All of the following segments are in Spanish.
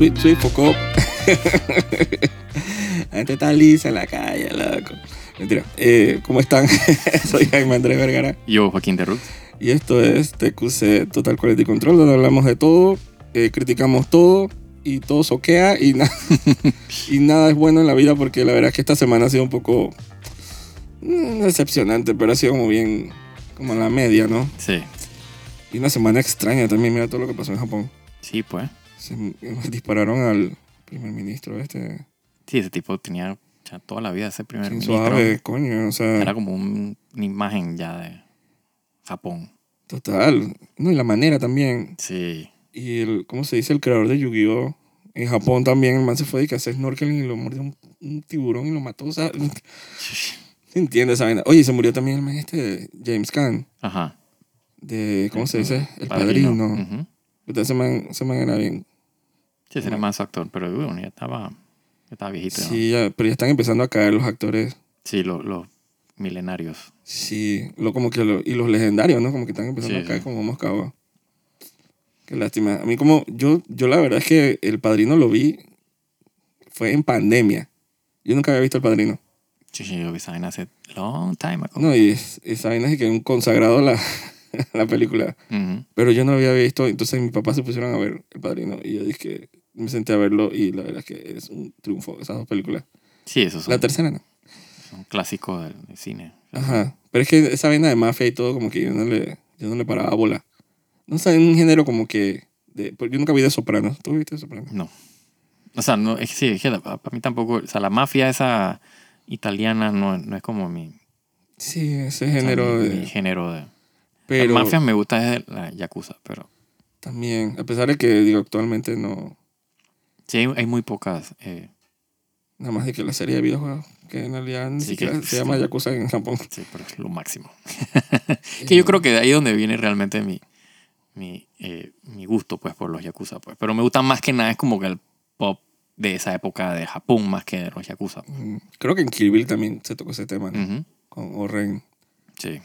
Sweet, sweet foco. La gente está lisa en la calle, loco. Mentira. Eh, ¿Cómo están? Soy Jaime Andrés Vergara. Yo, Joaquín de Rux. Y esto es TQC Total Quality Control, donde hablamos de todo, eh, criticamos todo y todo soquea y, na- y nada es bueno en la vida porque la verdad es que esta semana ha sido un poco mm, decepcionante, pero ha sido como bien, como la media, ¿no? Sí. Y una semana extraña también, mira todo lo que pasó en Japón. Sí, pues. Se dispararon al primer ministro este. Sí, ese tipo tenía ya toda la vida ese primer ministro. suave, coño, o sea, Era como un- una imagen ya de Japón. total. No, y la manera también. Sí. Y el, ¿cómo se dice? El creador de Yu-Gi-Oh! En Japón también, el man se fue de que hacer snorkeling y lo mordió un, un tiburón y lo mató. O sea, ¿se entiende esa vaina? Oye, se murió también el man este, James Caan, Ajá. de, ¿cómo se dice? El Padrino. padrino. Ujú. Puta, Ese, man, ese man era bien. Sí, ese era más actor, pero bueno, ya estaba, ya estaba viejito. ¿no? Sí, ya, pero ya están empezando a caer los actores. Sí, lo- los milenarios. Sí, lo, como que lo- y los legendarios, ¿no? Como que están empezando Sí, a caer sí. como moscado. Qué lástima. A mí como, yo, yo la verdad es que El Padrino lo vi, fue en pandemia. Yo nunca había visto El Padrino. Sí, sí, yo vi esa vaina hace long time ago. No, y es- esa vaina es que un consagrado la, la película. Ujú. Pero yo no había visto, entonces mis papás se pusieron a ver El Padrino y yo dije me senté a verlo y la verdad es que es un triunfo esas dos películas. Sí, esos son, La tercera no. son clásicos del, del cine. Ajá. Pero es que esa vaina de mafia y todo, como que yo no le, yo no le paraba bola. No sé, un género como que... De, yo nunca vi de Sopranos. ¿Tú viste de Sopranos? No. O sea, no, es sí, es que para mí tampoco, o sea, la mafia esa italiana no, no es como mi, Sí, ese o sea, género mi, de... mi género de... Pero La mafia me gusta es la yakuza, pero también, a pesar de que, digo, actualmente no... sí hay, hay muy pocas. eh, Nada más de que la serie de videojuegos, que en realidad Sí, que- se llama Yakuza en Japón. sí, pero es lo máximo. que yo creo que de ahí donde viene realmente mi, mi, eh, mi gusto pues por los yakuza. Pues. Pero me gusta más que nada es como que el pop de esa época de Japón más que de los yakuza. Mm, Creo que en Kill Bill también se tocó ese tema, ¿no? Ujú. Con Oren, Sí.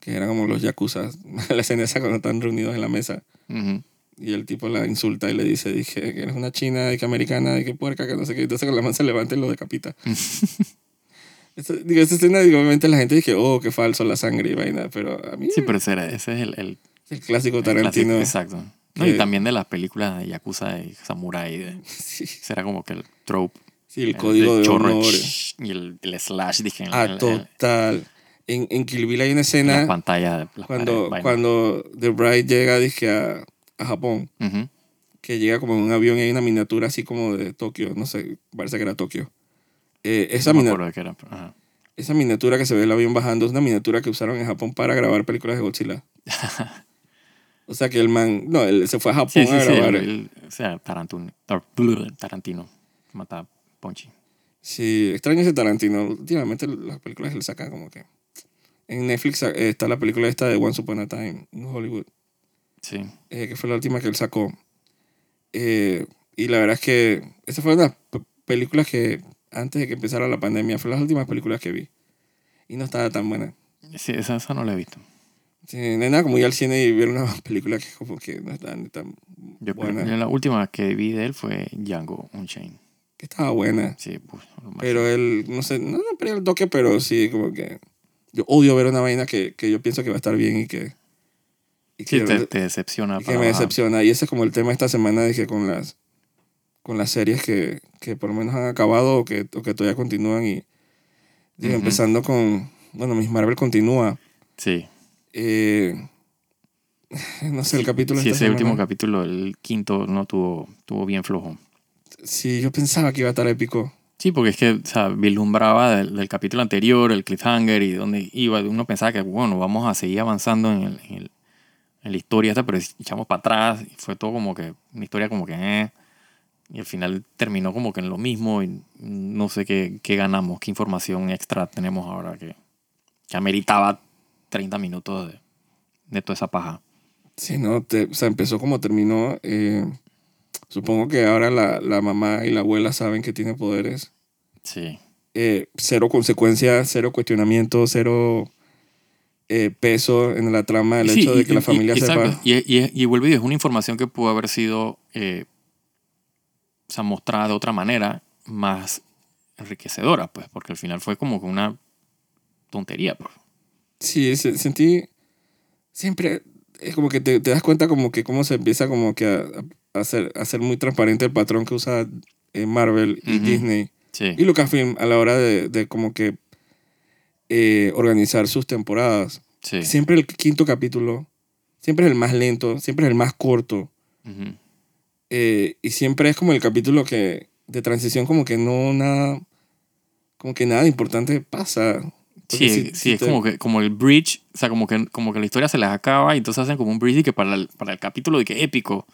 que eran como los Yakuza. la escena esa cuando están reunidos en la mesa. Ujú. Y el tipo la insulta y le dice, dije, que eres una china, de que americana, de que puerca, que no sé qué. Entonces con la mano se levanta y lo decapita. Esa- digo, esa escena, digo, obviamente la gente dice, oh, qué falso la sangre y vaina. Pero a mí Sí, pero ese, era- ese es el, el el clásico el Tarantino. clásico, exacto. No, y también de las películas de yakuza y samurai. De, Sí, será como que el trope. sí, el código de chorro honor. y el, el slash, dije, en, Ah, en- total. En, en Kill Bill hay una en la escena pantalla. de las cuando, cuando The Bride llega, dije, a, a Japón. Ujú. que llega como en un avión y hay una miniatura así como de Tokio, no sé, parece que era Tokio. Eh, esa, No de qué era. ajá. esa miniatura que se ve el avión bajando es una miniatura que usaron en Japón para grabar películas de Godzilla. o sea que el man, no, él se fue a Japón Sí, sí, a sí. grabar. el- el- o sea, Tarantino. Tar- Tarantino. Mata a Ponchi. Sí, extraño ese Tarantino. Últimamente las películas que le sacan como que... En Netflix eh, está la película esta de Once Upon a Time en Hollywood, Sí. eh, que fue la última que él sacó. Eh, y la verdad es que esa fue una de las p- películas que antes de que empezara la pandemia fue las últimas películas que vi. Y no estaba tan buena. Sí, esa, esa no la he visto. Sí, no nada como ir al cine y ver una película que como que no está ni tan Yo buena. que la última que vi de él fue Django Unchained. Que estaba buena. Sí, pues. Pero él, no sé, no le perdió el toque, pero sí, como que... Yo odio ver una vaina que, que yo pienso que va a estar bien y que... Y Sí, que, te, te decepciona. y que me decepciona. Y ese es como el tema esta semana de que con las, con las series que, que por lo menos han acabado o que, o que todavía continúan y... digo, Ujú. Empezando con... Bueno, Miss Marvel continúa. Sí. Eh, no sé, el capítulo Sí, ese último semana. capítulo, el quinto, no tuvo, tuvo bien flojo. Sí, yo pensaba que iba a estar épico. Sí, porque es que o sea, vislumbraba del, del capítulo anterior, el cliffhanger y donde iba. Uno pensaba que, bueno, vamos a seguir avanzando en, el- en el- en la historia esta, pero echamos para atrás y fue todo como que una historia como que, eh. Y al final terminó como que en lo mismo y no sé qué, qué ganamos, qué información extra tenemos ahora que, que ameritaba 30 minutos de, de toda esa paja. Sí, no, te- o sea, empezó como terminó. eh, supongo que ahora la, la mamá y la abuela saben que tiene poderes. Sí. Eh, cero consecuencias, cero cuestionamiento, cero eh, peso en la trama, el Sí, hecho de y- que la y- familia exacto. sepa. Y, y, y vuelve y es una información que pudo haber sido eh, o sea, mostrada de otra manera, más enriquecedora, pues, porque al final fue como una tontería, pues. Sí, se- sentí siempre es como que te, te das cuenta como que cómo se empieza como que a, a hacer, a hacer muy transparente el patrón que usa eh, Marvel y Ujú. Disney Sí. y Lucasfilm a la hora de, de como que eh, organizar sus temporadas. Sí. Siempre el quinto capítulo, siempre es el más lento, siempre es el más corto eh, y siempre es como el capítulo que de transición como que no nada, como que nada importante pasa. Porque Sí, si- sí, si es te- como que como el bridge, o sea, como que, como que la historia se les acaba y entonces hacen como un bridge y que para el, para el capítulo de que épico,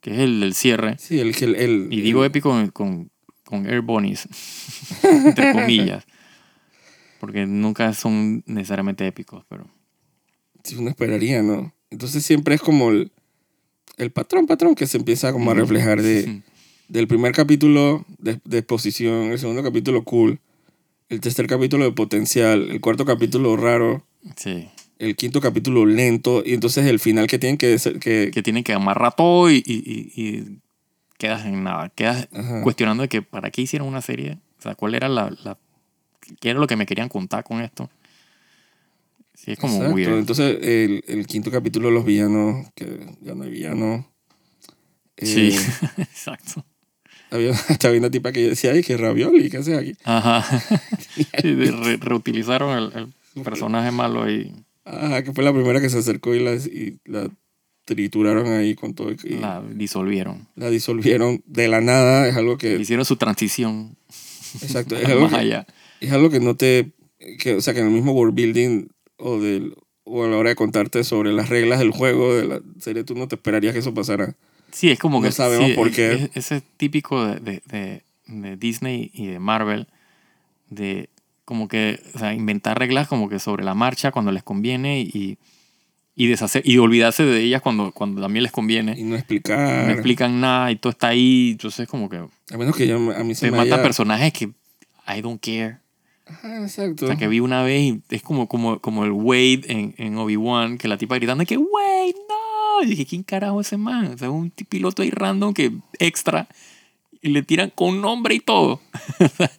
que es el del cierre. Sí, el, el, el- Y digo el- épico con, con, con Air Bunnies, entre comillas. Porque nunca son necesariamente épicos, pero... si uno esperaría, ¿no? Entonces siempre es como el, el patrón, patrón que se empieza como a reflejar de, del primer capítulo de, de exposición, el segundo capítulo cool, el tercer capítulo de potencial, el cuarto capítulo raro, Sí. el quinto capítulo lento y entonces el final que tienen que que, Que tienen que amarrar todo y, y, y- y quedas en nada. Quedas Ajá. cuestionando de que para qué hicieron una serie. O sea, cuál era la, la... ¿Qué era lo que me querían contar con esto? Sí, es como Exacto. weird. Entonces el, el quinto capítulo de los villanos, que ya no hay villanos. Sí, Eh, exacto. había, hasta había una tipa que decía, ay, que ravioli, ¿qué haces aquí? Ajá. Sí, de- re- reutilizaron el, el personaje malo ahí. Ajá, que fue la primera que se acercó y la, y la trituraron ahí con todo. Y la, La disolvieron. disolvieron de la nada. Es algo que. Hicieron su transición Exacto. Es algo más que, allá. Es algo que no te. Que, o sea, que en el mismo world building o, del, o a la hora de contarte sobre las reglas del juego de la serie, tú no te esperarías que eso pasara. Sí, es como No que... sabemos sí, por qué. es- Ese es típico de, de, de- de Disney y de Marvel, de como que, o sea, inventar reglas como que sobre la marcha cuando les conviene y, y deshacer y olvidarse de ellas cuando, cuando también les conviene. Y no explicar. No explican nada y todo está ahí. Entonces, como que A menos que yo, a mí se te me mata haya... personajes que I don't care. Exacto. O sea, que vi una vez y es como, como, como el Wade en, en Obi-Wan, que la tipa gritando que Wade, no. Y dije, ¿quién carajo es ese man? O sea, un piloto ahí random que extra y le tiran con nombre y todo.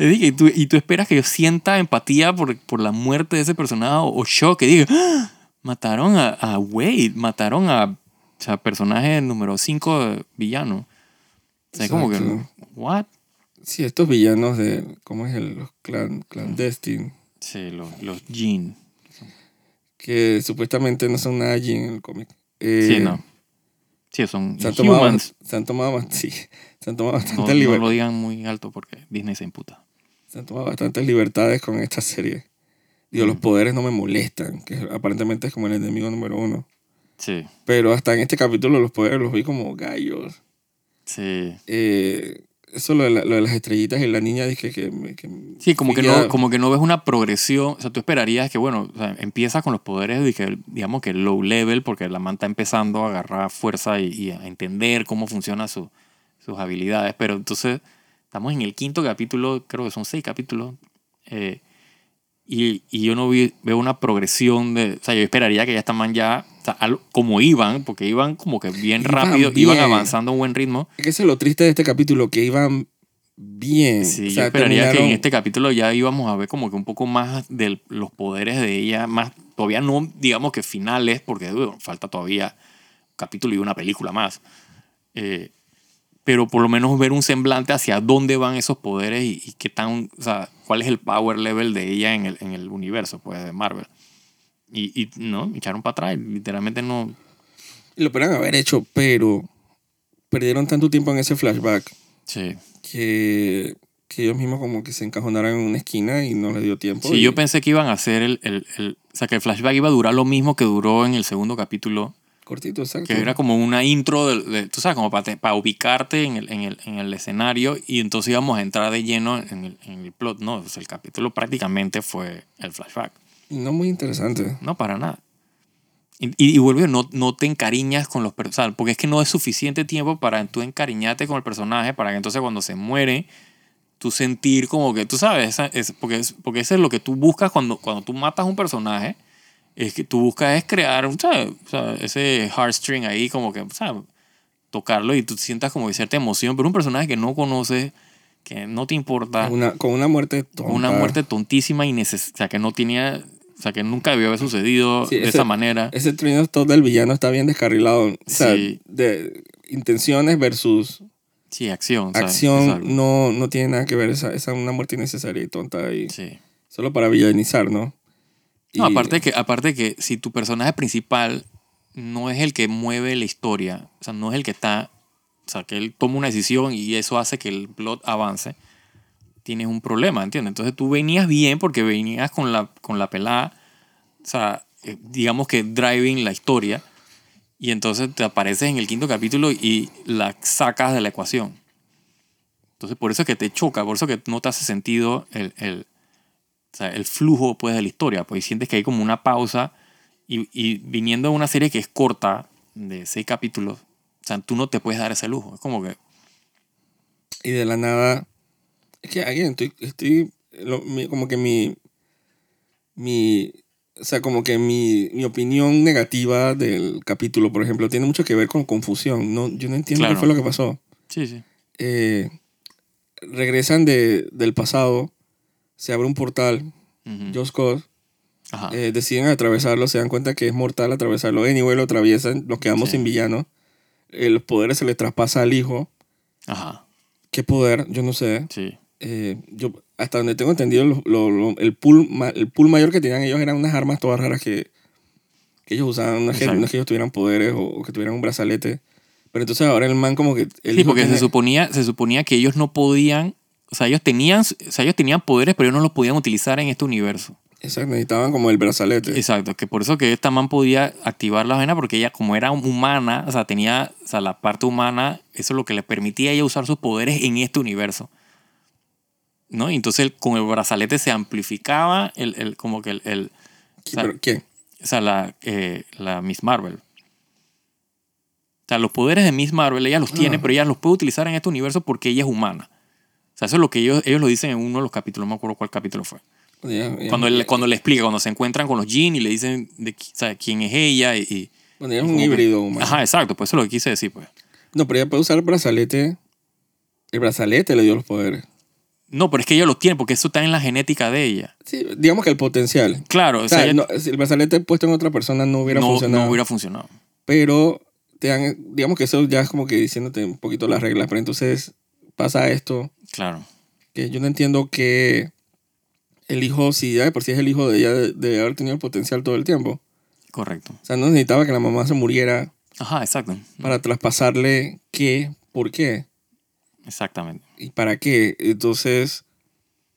Y, tú, y tú esperas que yo sienta empatía por, por la muerte de ese personaje o, shock, que diga, "Ah, mataron a, a Wade, mataron a o sea, personaje número 5 de villano. O sea, como que, Exacto. ¿what? Sí, estos villanos de... ¿Cómo es el los clan, clandestine? Sí, los, los Jean. Que supuestamente no son nada allí en el cómic. Eh, Sí, no. Sí, son Se han, tomado, humans. se han tomado, sí, se han tomado No, bastantes no liber- lo digan muy alto porque Disney se imputa. se han tomado bastantes libertades con esta serie. Digo, los Mm. poderes no me molestan, que aparentemente es como el enemigo número uno. Sí, Pero hasta en este capítulo los poderes los vi como gallos. sí. Eh, eso lo de, la- lo de las estrellitas y la niña dije que... me- que Sí, como que, no, como que no ves una progresión. O sea, tú esperarías que, bueno, o sea, empieza con los poderes, de que, digamos que low level, porque la man está empezando a agarrar fuerza y, y a entender cómo funcionan su- sus habilidades. Pero entonces, estamos en el quinto capítulo, creo que son seis capítulos. eh, y, y yo no vi, veo una progresión de. O sea, yo esperaría que ya esta man ya. O sea, algo- como iban, porque iban como que bien Iban rápido, iban bien. avanzando a un buen ritmo. Es que eso es lo triste de este capítulo, que iban bien. Sí, O yo sea, esperaría que en terminaron- este capítulo ya íbamos a ver como que un poco más de los poderes de ella, más, todavía no digamos que finales, porque bueno, falta todavía un capítulo y una película más. Eh, pero por lo menos ver un semblante hacia dónde van esos poderes y, y qué tan, o sea, cuál es el power level de ella en el, en el universo, pues, de Marvel. Y, y no, me echaron para atrás, literalmente no. Lo podrían haber hecho, pero perdieron tanto tiempo en ese flashback Sí. que, que ellos mismos como que se encajonaron en una esquina y no les dio tiempo. Sí, y- yo pensé que iban a hacer el, el, el- O sea, que el flashback iba a durar lo mismo que duró en el segundo capítulo. Cortito, exacto. Que era como una intro, de, de- tú sabes, como para, te- para ubicarte en el, en, el, en el escenario y entonces íbamos a entrar de lleno en el, en el plot. No, el capítulo prácticamente fue el flashback. No muy interesante. No, para nada. Y, y, y vuelve, no, no te encariñas con los personajes, porque es que no es suficiente tiempo para tú encariñarte con el personaje, para que entonces cuando se muere, tú sentir como que, tú sabes, esa- es, porque, es, porque eso es lo que tú buscas cuando, cuando tú matas a un personaje, es que tú buscas es crear, ¿sabes? O sea, ese heartstring ahí como que, ¿sabes? tocarlo y tú sientas como cierta emoción, pero un personaje que no conoces, que no te importa, Una, con una muerte tonta. una muerte tontísima y neces o sea, que no tenía, o sea, que nunca debió haber sucedido Sí, de ese- esa manera. Ese train of thought del villano está bien descarrilado. O sea, Sí. de intenciones versus Sí, acción. acción no, no tiene nada que ver. Esa es una muerte innecesaria y tonta y Sí. solo para villanizar, ¿no? No, Y- aparte que, aparte que si tu personaje principal no es el que mueve la historia, o sea, no es el que está, o sea, que él toma una decisión y eso hace que el plot avance, tienes un problema, ¿entiendes? Entonces tú venías bien porque venías con la, con la pelada, o sea, eh, digamos que driving la historia, y entonces te apareces en el quinto capítulo y la sacas de la ecuación. Entonces por eso es que te choca, por eso que no te hace sentido el, el, o sea, el flujo pues, de la historia, pues y sientes que hay como una pausa y, y viniendo de una serie que es corta, de seis capítulos, o sea, tú no te puedes dar ese lujo. Es como que, y de la nada. Es que again, estoy, estoy lo- mi- como que mi, mi, o sea, como que mi, mi opinión negativa del capítulo, por ejemplo, tiene mucho que ver con confusión. No, yo no entiendo Claro. qué fue lo que pasó. sí, sí. Eh, regresan de, del pasado, se abre un portal, Ajá. eh, deciden atravesarlo, se dan cuenta que es mortal atravesarlo. Anyway, lo atraviesan, nos quedamos Sí. sin villano. Eh, los poderes se le traspasa al hijo. Ajá. ¿Qué poder? Yo no sé. Sí. Eh, yo, hasta donde tengo entendido, lo- lo- lo- el, pool, el pool mayor que tenían ellos eran unas armas todas raras que, que ellos usaban. No es, que, Exacto. no es que ellos tuvieran poderes o, o que tuvieran un brazalete. Pero entonces ahora el man como que... El Sí, porque se suponía, se suponía que ellos no podían, o sea, ellos tenían, o sea, ellos tenían poderes, pero ellos no los podían utilizar en este universo. Exacto, necesitaban como el brazalete. Exacto, que por eso que esta man podía activar la vena porque ella como era humana, o sea, tenía, o sea, la parte humana, eso es lo que le permitía a ella usar sus poderes en este universo. ¿No? Y entonces con el brazalete se amplificaba el, el- como que el, el- ¿Qui- sea, pero ¿Quién? o sea, la, eh, la Miss Marvel. O sea, los poderes de Miss Marvel ella los tiene, Ah. pero ella los puede utilizar en este universo porque ella es humana. Sea, eso es lo que ellos, ellos lo dicen en uno de los capítulos, no me acuerdo cuál capítulo fue. Ya- Cuando, él, cuando le explica, cuando se encuentran con los Jean y le dicen de, o sea, quién es ella y... y- Bueno, ella es un híbrido humano. Ajá, exacto, pues eso es lo que quise decir, pues. No, pero ella puede usar el brazalete. El brazalete le dio los poderes. No, pero es que ella los tiene porque eso está en la genética de ella. Sí, digamos que el potencial. Claro, o O sea, sea, ella no, si el brazalete puesto en otra persona no hubiera no, funcionado. no hubiera funcionado. Pero te dan, digamos que eso ya es como que diciéndote un poquito las reglas. Pero entonces pasa esto, Claro. que yo no entiendo que el hijo, si ya de por sí es el hijo de ella, de, de haber tenido el potencial todo el tiempo. Correcto. O sea, no necesitaba que la mamá se muriera Ajá, exacto. para traspasarle qué, por qué Exactamente. y para qué. Entonces,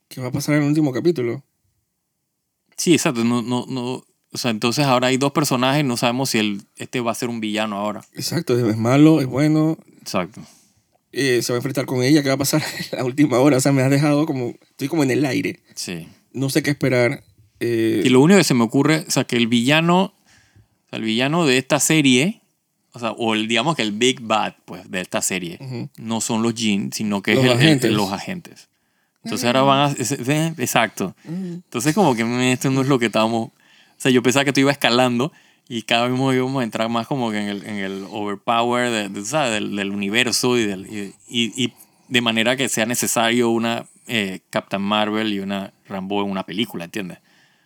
¿qué va a pasar en el último capítulo? Sí, exacto. No, no, no, o sea, entonces ahora hay dos personajes, no sabemos si el, este va a ser un villano ahora. Exacto, es malo, es bueno, Exacto. Eh, se va a enfrentar con ella, ¿qué va a pasar en la última hora? O sea, me has dejado como, estoy como en el aire. Sí. No sé qué esperar. eh, Y lo único que se me ocurre, o sea, que el villano, o sea, el villano de esta serie, o sea, o el, digamos que el Big Bad, pues, de esta serie, Ujú. no son los Jin, sino que Los es el- el- agentes. los agentes. Entonces ahora van a... es- es- Exacto. Entonces como que mm, esto no es lo que estábamos... O sea, yo pensaba que esto iba escalando y cada vez íbamos a entrar más como que en el, en el overpower de, de, ¿sabes? Del, del universo y, del, y, y- y de manera que sea necesario una eh, Captain Marvel y una Rambo en una película, ¿entiendes?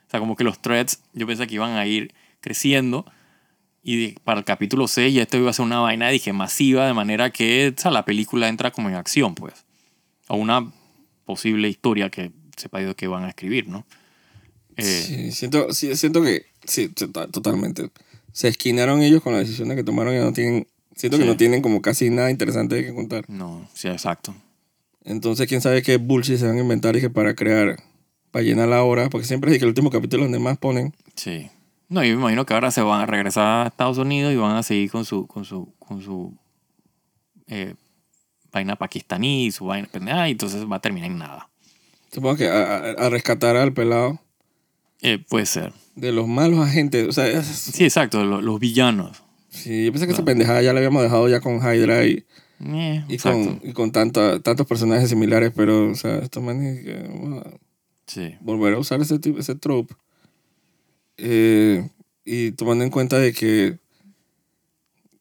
O sea, como que los threads yo pensé que iban a ir creciendo y para el capítulo 6 ya esto iba a ser una vaina, dije, masiva, de manera que o sea, la película entra como en acción, pues. O una posible historia que sepa yo que van a escribir, ¿no? Eh, Sí, siento, sí, siento que, sí, to- totalmente. Se esquinaron ellos con la decisión de que tomaron y no tienen, siento que Sí. no tienen como casi nada interesante que contar. No, sí, exacto. Entonces, quién sabe qué bullshit se van a inventar y que para crear, para llenar la hora, porque siempre es que el último capítulo donde más ponen. Sí. No, yo me imagino que ahora se van a regresar a Estados Unidos y van a seguir con su, con su, con su eh, vaina pakistaní, su vaina pendeja, y entonces va a terminar en nada. Supongo que a, a- a rescatar al pelado Eh, puede ser. De los malos agentes. O sea, es- Sí, exacto, lo- los, villanos. sí, yo pensé que esa pendejada ya la habíamos dejado ya con Hydra y, Eh, y con, y con tanta- tantos personajes similares, pero, o sea, estos manes Sí. volver a usar ese, tipo- ese trope. Eh, y tomando en cuenta de que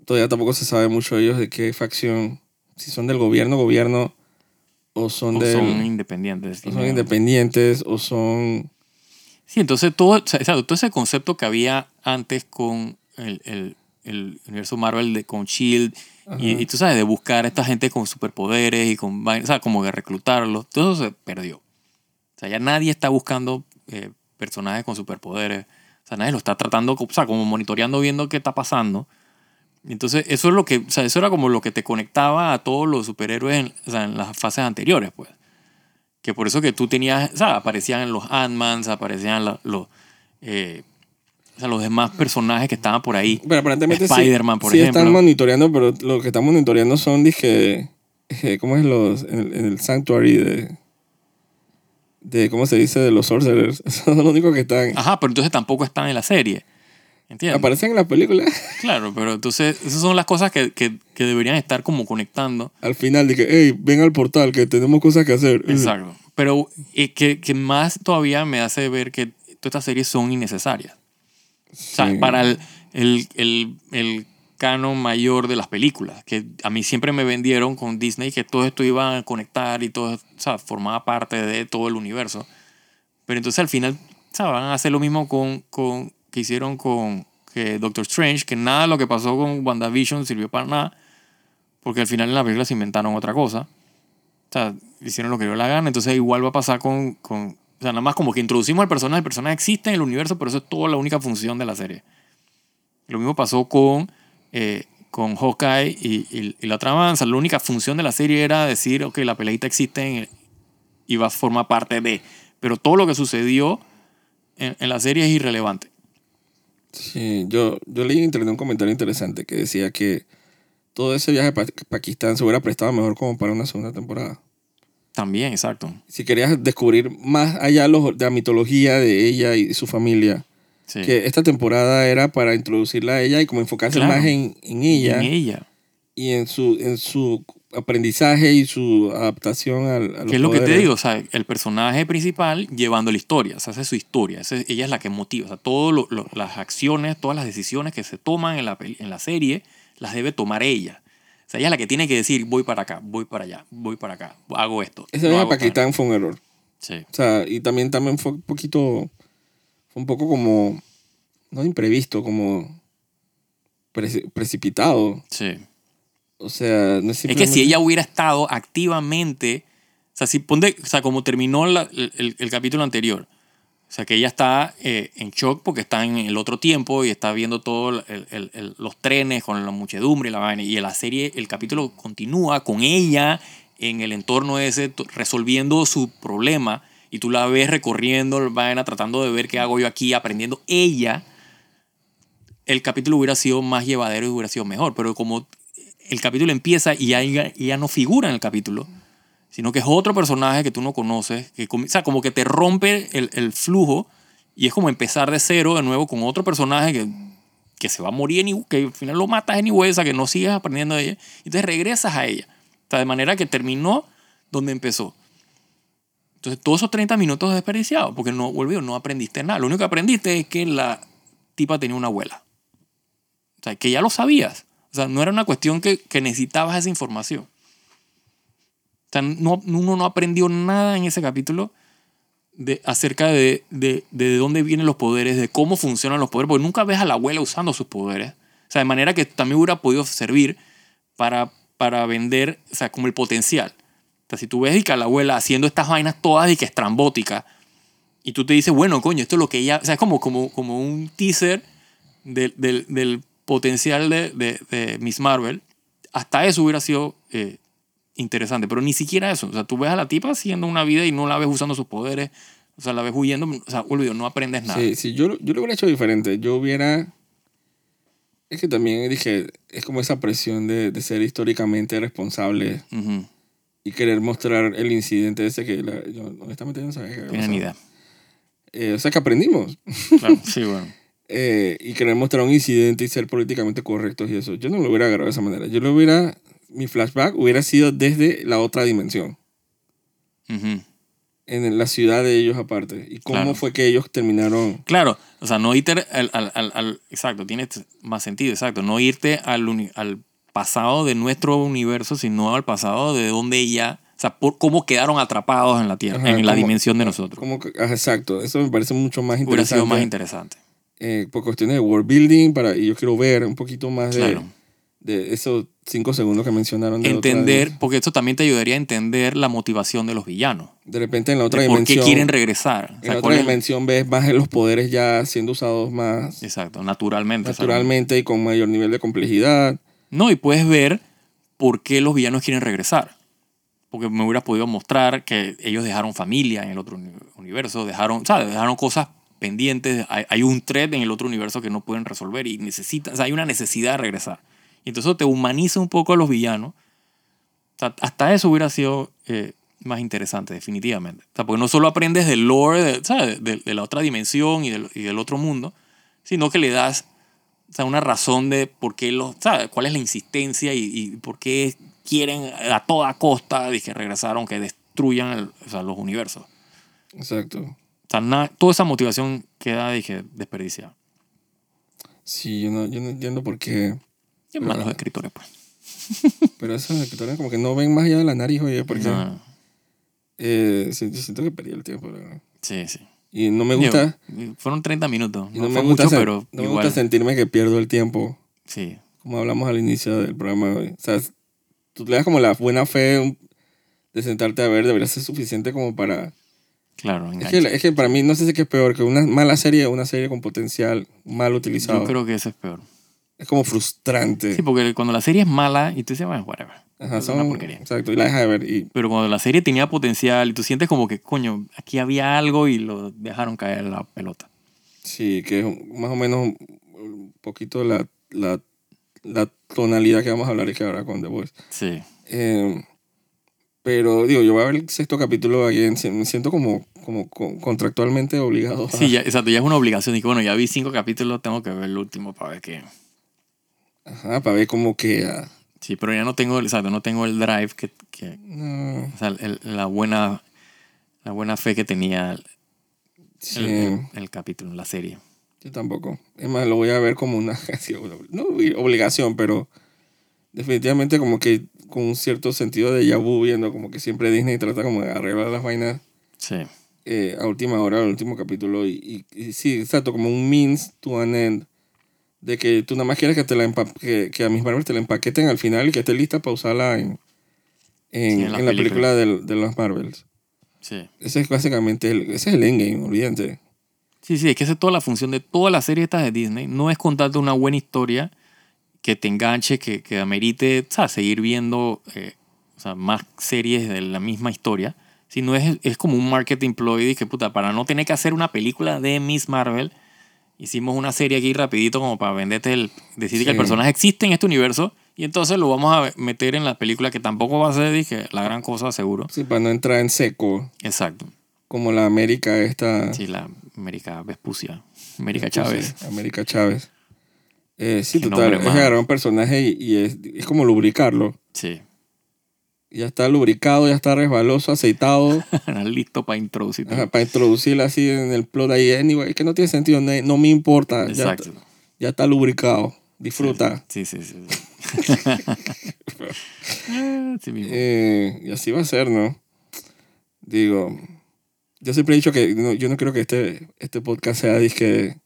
todavía tampoco se sabe mucho de ellos de qué facción, si son del gobierno, gobierno, o son O del- son independientes. o son independientes, o son... Sí, entonces todo, exacto, todo ese concepto que había antes con el, el- el universo Marvel, de, con Shield, y, y tú sabes, de buscar a esta gente con superpoderes y con o sea, como de reclutarlos, todo eso se perdió. O sea, ya nadie está buscando eh, personajes con superpoderes. O sea, nadie lo está tratando, o sea, como monitoreando, viendo qué está pasando. Entonces, eso es lo que, o sea, eso era como lo que te conectaba a todos los superhéroes en, o sea, en las fases anteriores, pues. Que por eso que tú tenías, o sea, aparecían los Ant-Mans, aparecían la- los, eh, o sea, los demás personajes que estaban por ahí. Pero aparentemente sí- Spider-Man, por sí ejemplo. están monitoreando, pero lo que están monitoreando son, dije, ¿cómo es los, en, el- en el sanctuary de, de, ¿cómo se dice? De los sorcerers. Son los únicos que están. Ajá, pero entonces tampoco están en la serie. ¿Entiendes? Aparecen en la película. Claro, pero entonces esas son las cosas que, que, que deberían estar como conectando. Al final dije, hey, ven al portal que tenemos cosas que hacer. Exacto. Pero eh, que, que más todavía me hace ver que todas estas series son innecesarias. O sea, Sí. para el, el, el, el canon mayor de las películas, que a mí siempre me vendieron con Disney que todo esto iba a conectar y todo, o sea, formaba parte de todo el universo. Pero entonces al final, o sea, van a hacer lo mismo con, con que hicieron con que Doctor Strange, que nada de lo que pasó con WandaVision sirvió para nada, porque al final en la película se inventaron otra cosa. O sea, hicieron lo que dio la gana, entonces igual va a pasar con, con o sea, nada más como que introducimos al personaje, el personaje existe en el universo, pero eso es toda la única función de la serie. Lo mismo pasó con, eh, con Hawkeye y, y, y la otra. La única función de la serie era decir, ok, la peleita existe en- y va a formar parte de. Pero todo lo que sucedió en, en la serie es irrelevante. Sí, yo, yo leí en internet un comentario interesante que decía que todo ese viaje a Pa- Pakistán se hubiera prestado mejor como para una segunda temporada. También, exacto. Si querías descubrir más allá los, de la mitología de ella y su familia, Sí. que esta temporada era para introducirla a ella y como enfocarse Claro. más en, en ella En ella. y en su, en su aprendizaje y su adaptación al, a ¿Qué es lo que te digo? O sea, el personaje principal llevando la historia. O sea, esa es su historia. Ella es la que motiva. O sea, todas las acciones, todas las decisiones que se toman en la, en la serie, las debe tomar ella. O sea, ella es la que tiene que decir, voy para acá, voy para allá, voy para acá, hago esto. Ese hago tal. Pakistán fue un error. Sí. O sea, y también, también fue un poquito, fue un poco como, no imprevisto, como preci- precipitado. Sí. O sea, no es Es que simplemente- si ella hubiera estado activamente, o sea, si ponte, o sea, como terminó la- el, el- capítulo anterior, o sea, que ella está eh, en shock porque está en el otro tiempo y está viendo todos los trenes con la muchedumbre y la vaina, y la serie, el capítulo continúa con ella en el entorno ese, resolviendo su problema, y tú la ves recorriendo la vaina, tratando de ver qué hago yo aquí, aprendiendo ella, el capítulo hubiera sido más llevadero y hubiera sido mejor, pero como el capítulo empieza y ella, y ella no figura en el capítulo, sino que es otro personaje que tú no conoces, que o sea, como que te rompe el, el flujo y es como empezar de cero de nuevo con otro personaje que, que se va a morir, que al final lo matas en sea, que no sigues aprendiendo de ella, y entonces regresas a ella. O sea, de manera que terminó donde empezó. Entonces, todos esos 30 minutos desperdiciados, porque no, volvió, no aprendiste nada. Lo único que aprendiste es que la tipa tenía una abuela. O sea, que ya lo sabías. O sea, no era una cuestión que, que necesitabas esa información. O sea, no, uno no aprendió nada en ese capítulo de, acerca de, de, de dónde vienen los poderes, de cómo funcionan los poderes, porque nunca ves a la abuela usando sus poderes. O sea, de manera que también hubiera podido servir para, para vender, o sea, como el potencial. O sea, si tú ves y que a la abuela haciendo estas vainas todas y que estrambóticas, y tú te dices, bueno, coño, esto es lo que ella, o sea, es como, como, como un teaser del, del, del potencial de, de, de Miss Marvel, hasta eso hubiera sido eh, interesante, pero ni siquiera eso. O sea, tú ves a la tipa haciendo una vida y no la ves usando sus poderes, o sea, la ves huyendo, o sea, olvido, no aprendes nada. Sí, sí, yo, yo lo hubiera hecho diferente. Yo hubiera... Es que también dije, es como esa presión de, de ser históricamente responsable Ujú, y querer mostrar el incidente ese que la- yo honestamente no sabía que había no tienen ni idea. Eh, o sea, que aprendimos. Claro, sí, bueno. Eh, y querer mostrar un incidente y ser políticamente correctos y eso. Yo no lo hubiera agarrado de esa manera. Yo lo hubiera... Mi flashback hubiera sido desde la otra dimensión. En la ciudad de ellos aparte. Y cómo Claro. fue que ellos terminaron. Claro, o sea, no irte al, al, al, al- exacto, tiene más sentido, exacto, no irte al, al pasado de nuestro universo, sino al pasado de donde ya, o sea, por cómo quedaron atrapados en la Tierra, Ajá, en la dimensión de nosotros. Exacto, eso me parece mucho más Hubiera interesante. sido más interesante. Eh, por cuestiones de world building, para, y yo quiero ver un poquito más de, Claro. de esos cinco segundos que mencionaron. De Entender, porque esto también te ayudaría a entender la motivación de los villanos. De repente en la otra de ¿Por qué dimensión. quieren regresar? O en sea, la ¿cuál otra dimensión ves más de los poderes ya siendo usados más Exacto, naturalmente. o naturalmente y con mayor nivel de complejidad. No, y puedes ver por qué los villanos quieren regresar. Porque me hubieras podido mostrar que ellos dejaron familia en el otro uni- universo, dejaron, ¿sabes? Dejaron cosas pendientes, hay, hay un thread en el otro universo que no pueden resolver y necesitan, o sea, hay una necesidad de regresar. Y entonces te humaniza un poco a los villanos. Hasta eso hubiera sido eh, más interesante, definitivamente. O sea, porque no solo aprendes del lore, de, ¿sabes? De, la otra dimensión y del, y del otro mundo, sino que le das o sea, una razón de por qué los, ¿sabes? ¿Cuál es la insistencia y, y por qué quieren a toda costa de que regresaron, que destruyan el- o sea, los universos? Exacto. Sea, toda esa motivación queda, dije, desperdiciada. Sí, yo no, yo no entiendo por qué. Qué malos escritores, pues. Pero esos escritores como que no ven más allá de la nariz, oye, porque No, eh, siento que perdí el tiempo. verdad. Sí, sí. Y no me gusta, fueron 30 minutos. No, no me gusta, mucho, pero no me gusta sentirme que pierdo el tiempo, Sí, como hablamos al inicio del programa hoy. O sea, tú le das como la buena fe de sentarte a ver, debería ser suficiente como para... claro. Es que, es que para mí no sé si es que es peor que una mala serie o una serie con potencial mal utilizado. Yo creo que ese es peor. Es como frustrante. Sí, porque cuando la serie es mala y tú dices, bueno, whatever. Ajá, es son, una porquería. Exacto, y la dejas de ver. Y Pero cuando la serie tenía potencial y tú sientes como que, coño, aquí había algo y lo dejaron caer la pelota. sí, que es más o menos un- poquito la, la, la tonalidad que vamos a hablar y que ahora con The Voice. Sí. Eh, pero digo, yo voy a ver el sexto capítulo aquí, me siento como, como co- contractualmente obligado. a- Sí, ya, exacto, ya es una obligación. Y que bueno, ya vi cinco capítulos, tengo que ver el último para ver qué. Ajá, para ver cómo queda. Sí, pero ya no tengo, exacto, no tengo el drive que, que No, o sea, el- la buena la buena fe que tenía el, sí, el- el- capítulo, la serie. yo tampoco. Es más, lo voy a ver como una- no obligación, pero definitivamente como que con un cierto sentido de vu viendo como que siempre Disney trata como de arreglar las vainas Sí, eh, a última hora, al último capítulo. Y, y, y sí, exacto, como un means to an end. De que tú nada más quieres que, te la que, que a mis Marvel te la empaqueten al final y que esté lista para usarla en, en, Sí, en en la película del- de los Marvels. sí. Ese es básicamente el, ese es el endgame, olvídate. Sí, sí, es que esa es toda la función de todas las series estas de Disney. No es contarte una buena historia que te enganche, que, que amerite ¿sabes? seguir viendo eh, o sea, más series de la misma historia, sino es, es como un marketing ploy que, puta, para no tener que hacer una película de Miss Marvel, hicimos una serie aquí rapidito como para venderte el... Decir Sí. que el personaje existe en este universo y entonces lo vamos a meter en la película que tampoco va a ser, dije, la gran cosa, seguro. Sí, para no entrar en seco, Exacto. como la América esta. Sí, la América Vespucia. América Sí, Chávez. América Chávez. Eh, sí, Qué total. nombre Es agarrar un personaje y, y es, es como lubricarlo. Sí. Ya está lubricado, ya está resbaloso, aceitado. Listo para introducir. Para introducirla así en el plot ahí, anyway, que no tiene sentido, no, no me importa, ya, Exacto. ya está lubricado, disfruta. Sí, sí, sí. sí. Sí mismo. Eh, y así va a ser, ¿no? Digo, yo siempre he dicho que no- yo no creo que este, este podcast sea disque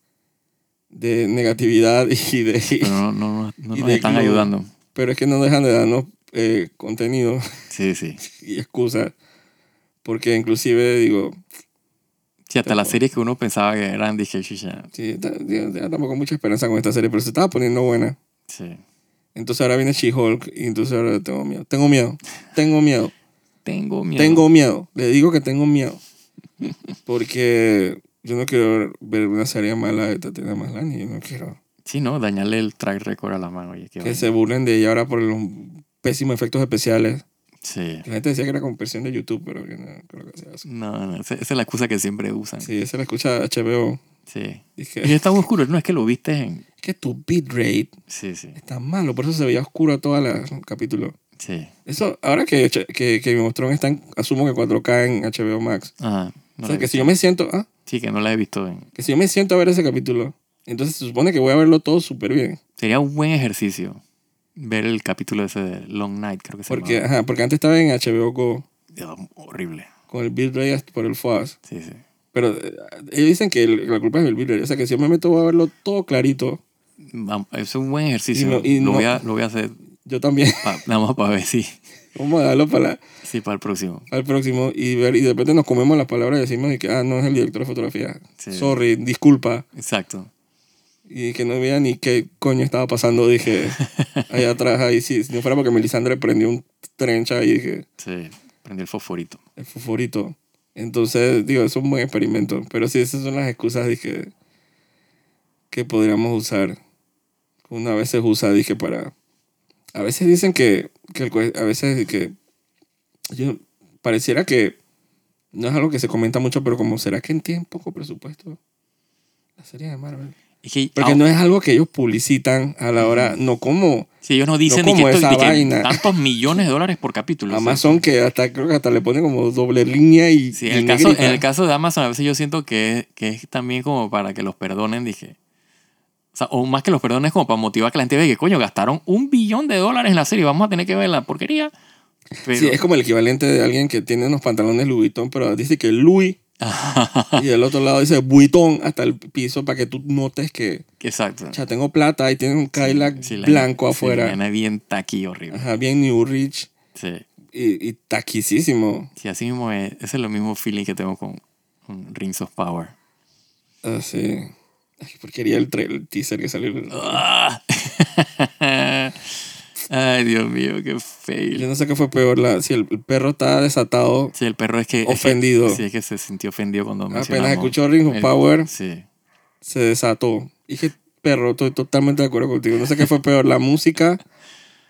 de negatividad y de... Pero no, no, no, nos están globo. ayudando. pero es que no dejan de darnos eh, contenido Sí, sí. y excusas, porque inclusive, digo, Sí, hasta las series que uno pensaba que eran, dije, chicha. sí, tampoco mucha esperanza con esta serie, pero se estaba poniendo buena. Sí. Entonces ahora viene She-Hulk y entonces ahora tengo miedo. Tengo miedo. Tengo miedo. Tengo miedo. Tengo miedo. Le digo que tengo miedo. Porque yo no quiero ver una serie mala de Tatiana Maslany. Yo no quiero Sí, ¿no? Dañarle el track record a la mano. Oye, que se burlen de ella ahora por los pésimos efectos especiales. Sí. La gente decía que era conversión de YouTube, pero yo no creo que sea eso. No, no, esa, es la excusa que siempre usan. Sí. Sí, esa la escucha HBO. Y Dije, está muy oscuro. No es que lo viste en... es que tu bitrate Sí, sí. está malo. Por eso se veía oscuro todo el capítulo. Sí. Eso, ahora que, que, que of Thrones está en, asumo que 4K en HBO Max. Ajá. o no la sea, que si yo me siento, ah, Sí, que no la he visto. en- que si yo me siento a ver ese capítulo, entonces se supone que voy a verlo todo súper bien. Sería un buen ejercicio ver el capítulo ese de Long Night, creo que se Porque, ajá, porque antes estaba en HBO Go Horrible. con el bitrate por el FOAS. Sí, sí. Pero eh, ellos dicen que el- la culpa es del bitrate. O sea, que si yo me meto voy a verlo todo clarito. Vam- Es un buen ejercicio. Y no- y lo, no- voy a, lo voy a hacer Yo también. pa- nada más para ver si. Vamos a darlo para, la- Sí, para el próximo. el próximo y ver. Y de repente nos comemos las palabras y decimos de que, ah, no es el director de fotografía. Sí. Sorry, disculpa. Exacto. Y que no veía ni qué coño estaba pasando, dije, allá atrás, ahí sí. Si no fuera porque Melisandre prendió un trencha y dije, Sí, prendí el fosforito. el fosforito. Entonces, digo, es un buen experimento. Pero sí, esas son las excusas, dije, que podríamos usar. Una vez se usa, dije, para... A veces dicen que, que el a veces que... Yo, pareciera que no es algo que se comenta mucho, pero como, ¿será que tienen poco presupuesto? La serie de Marvel. Es que, Porque ah, no es algo que ellos publicitan a la hora, no como si ellos nos dicen no ni que como esto- esa ni que tantos millones de dólares por capítulo. sí. Amazon que hasta creo que hasta le pone como doble línea y, Sí, en el, caso, en el caso de Amazon a veces yo siento que, que es también como para que los perdonen, dije. O sea, o más que los perdonen es como para motivar a que la gente vea que, coño, gastaron un billón de dólares en la serie, vamos a tener que ver la porquería. Pero, Sí, es como el equivalente de alguien que tiene unos pantalones Louis Vuitton, pero dice que Louis y del otro lado dice Vuitton hasta el piso para que tú notes que, Exacto. ya tengo plata y tiene un Cadillac Sí, blanco afuera. bien taqui, horrible. Ajá, bien New Rich Sí. y, y taquisísimo. Sí, así mismo es. Ese es lo mismo feeling que tengo con, con Rings of Power. Qué porquería el, el teaser que salió. ¡Ah! Ay, Dios mío, qué Yo fail. no sé qué fue peor, la, si el, el perro estaba desatado, Sí, el perro es que... es que- Ofendido. sí, es que se sintió ofendido cuando apenas escuchó Ring of el- Power, Sí. se desató. Dije, perro, estoy totalmente de acuerdo contigo. No sé qué fue peor, la música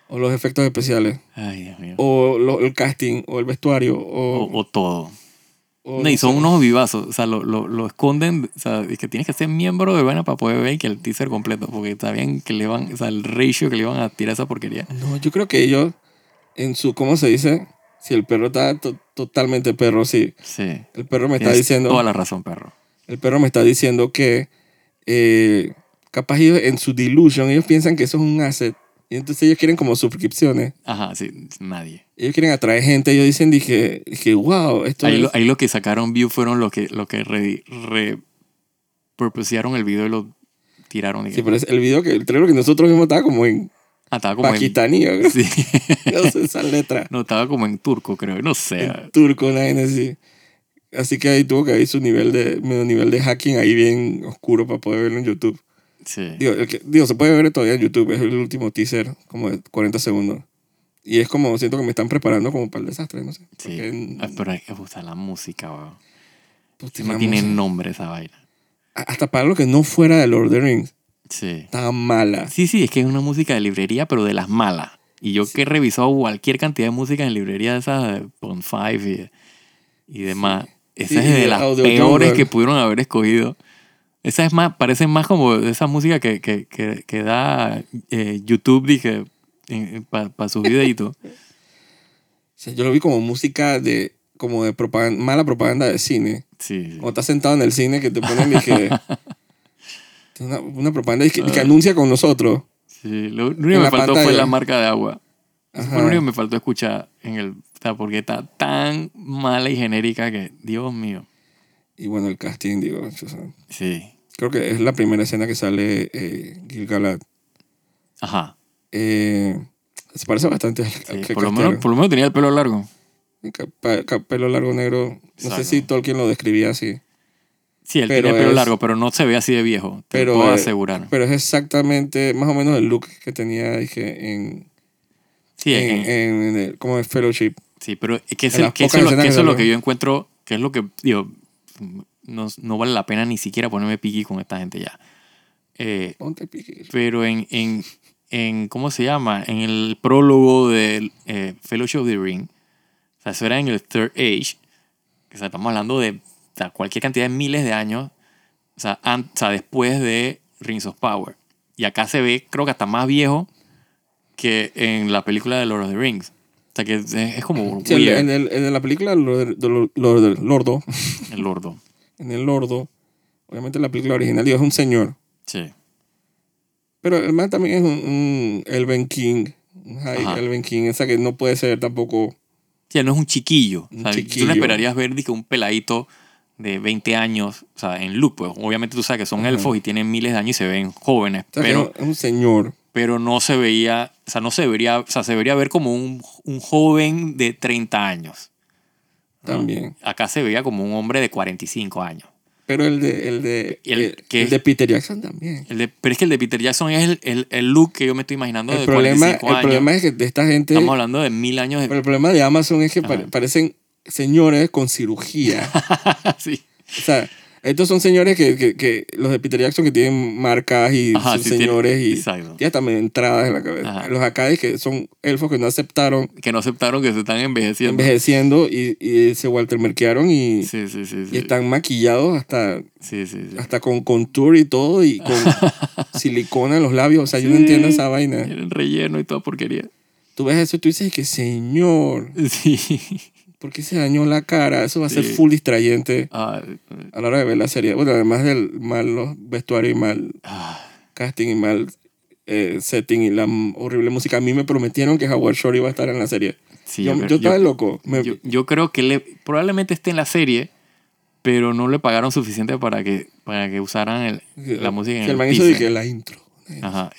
o los efectos especiales, Ay, Dios mío. o lo- el casting, o el vestuario, O, o... o todo. No, y son unos vivazos. O sea, lo, lo, lo esconden. O sea, es que tienes que ser miembro de Vaina para poder ver que el teaser completo. Porque sabían que le van. O sea, el ratio que le iban a tirar esa porquería. No, yo creo que ellos, en su, ¿cómo se dice? Si el perro está to- totalmente perro, sí. Sí. El perro me está diciendo... Toda la razón, perro. El perro me está diciendo que eh, capaz ellos en su delusion, ellos piensan que eso es un asset. Y entonces ellos quieren como suscripciones. Ajá, sí. Nadie. Ellos quieren atraer gente. Ellos dicen, dije, dije wow, esto Ahí es... lo, ahí lo que sacaron view fueron los que, lo que re, el video y lo tiraron. Sí, que- pero es el video que el trailer que nosotros vimos estaba como en ah, estaba como en, pakistaní. ¿no? sí. No sé esa letra. no, estaba como en turco, creo. No sé. En turco, una vaina así. Así que ahí tuvo que haber su nivel de, medio nivel de hacking ahí bien oscuro para poder verlo en YouTube. Sí. Digo, el que- digo, se puede ver todavía en YouTube. Es el último teaser, como de 40 segundos. Y es como, siento que me están preparando como para el desastre, no sé. Sí. Ah, Pero hay que usar la música, weón. pues, no tiene nombre esa vaina. Hasta para lo que no fuera de Lord of the Rings, Sí. estaba mala. Sí, sí, es que es una música de librería, pero de las malas. Y yo que he revisado cualquier cantidad de música en librería de esas de Pond 5 y, y demás, esa Sí, es y de las peores que pudieron haber escogido. Esa es más, parece más como esa música que, que, que, que da eh, YouTube, dije, para sus videitos. O sea, yo lo vi como música de, como de propaganda, mala propaganda de cine. Sí, sí. Cuando estás sentado en el cine que te ponen, dije, una, una propaganda Ah. que anuncia con nosotros. Sí, lo, único que me faltó fue pantalla. la marca de agua. Fue lo único que me faltó escuchar en el... Porque está tan mala y genérica que, Dios mío. Y bueno, el casting, digo, o sea, Sí. creo que es la primera escena que sale eh, Gil Galad. Ajá. Eh, se parece bastante al, Sí, que por, lo menos, por lo menos tenía el pelo largo. Pelo largo negro. No Exacto. sé si Tolkien lo describía así. Sí, él Pero tenía el pelo es- largo, pero no se ve así de viejo. Te Pero, lo puedo asegurar. Pero es exactamente, más o menos el look que tenía, dije, en, sí, en, en- en- en el- como en Fellowship. sí, pero es que, es el- que eso, lo, que eso es lo salió. que yo encuentro, que es lo que, digo, no, no vale la pena ni siquiera ponerme piqui con esta gente ya. Eh, Ponte piqui. pero en, en, en, ¿cómo se llama? En el prólogo del eh, Fellowship of the Ring, o sea, eso era en el Third Age, o sea, estamos hablando de o sea, cualquier cantidad de miles de años, o sea, o sea, después de Rings of Power. Y acá se ve, creo que hasta más viejo que en la película de Lord of the Rings. Hasta que es, es como Sí, en, weird, en el- en la película Lord, Lord- Lord- Lordo, el lordo. en el Lordo, obviamente la película original es un señor. Sí. Pero el man también es un, un Elven King. Un high Ajá. Elven King. Esa que no puede ser tampoco. Sí, no es un chiquillo. Un O sea, chiquillo. Tú le esperarías ver que un peladito de 20 años, o sea, en look, pues obviamente tú sabes que son Ajá. elfos y tienen miles de años y se ven jóvenes, O sea, pero, es un señor. pero no se veía, o sea, no se vería, o sea, se debería ver como un, un joven de 30 años. ¿no? También. Acá se veía como un hombre de 45 años. Pero el de, el de, ¿Y el el de Peter Jackson también. El de- pero es que el de Peter Jackson es el, el, el look que yo me estoy imaginando El de problema, 45 el problema es que de esta gente. Estamos hablando de mil años Pero de... el problema de Amazon es que Ajá. parecen señores con cirugía. sí. o sea, estos son señores que, que, que los de Peter Jackson que tienen marcas y Ajá, son sí, tiene- señores y exacto. ya están medio entradas en la cabeza. Ajá. Los Akadis que son elfos que no aceptaron Que no aceptaron que se están envejeciendo. envejeciendo y, y se Walter Merkearon y, Sí, sí, y están maquillados hasta, Sí, sí, sí. hasta con contour y todo y con silicona en los labios. O sea, yo no entiendo esa vaina. El relleno y toda porquería. Tú ves eso y tú dices que señor, Sí. ¿Por qué se dañó la cara? Eso va a ser Sí. full distrayente Ah, a la hora de ver la serie. Bueno, además del mal los vestuarios y mal ah, casting y mal eh, setting y la horrible música. A mí me prometieron que Howard Shore iba a estar en la serie. sí, yo, yo, yo estaba loco. Me- yo- yo creo que le, probablemente esté en la serie, pero no le pagaron suficiente para que, para que usaran el- la música en el el man hizo de que la intro. Ajá,